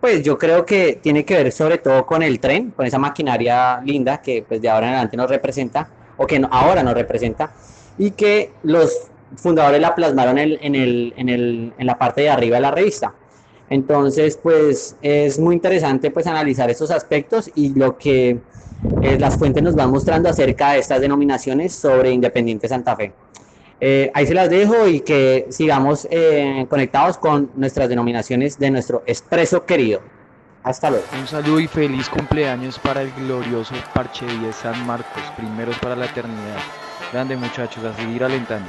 Pues yo creo que tiene que ver sobre todo con el tren, con esa maquinaria linda que pues de ahora en adelante nos representa, o que ahora nos representa, y que los fundadores la plasmaron en, en la parte de arriba de la revista. Entonces, pues es muy interesante pues analizar estos aspectos y lo que eh, las fuentes nos van mostrando acerca de estas denominaciones sobre Independiente Santa Fe. Eh, ahí se las dejo y que sigamos eh, conectados con nuestras denominaciones de nuestro expreso querido. Hasta luego. Un saludo y feliz cumpleaños para el glorioso Parche 10 San Marcos, primeros para la eternidad. Grande muchachos, a seguir alentando.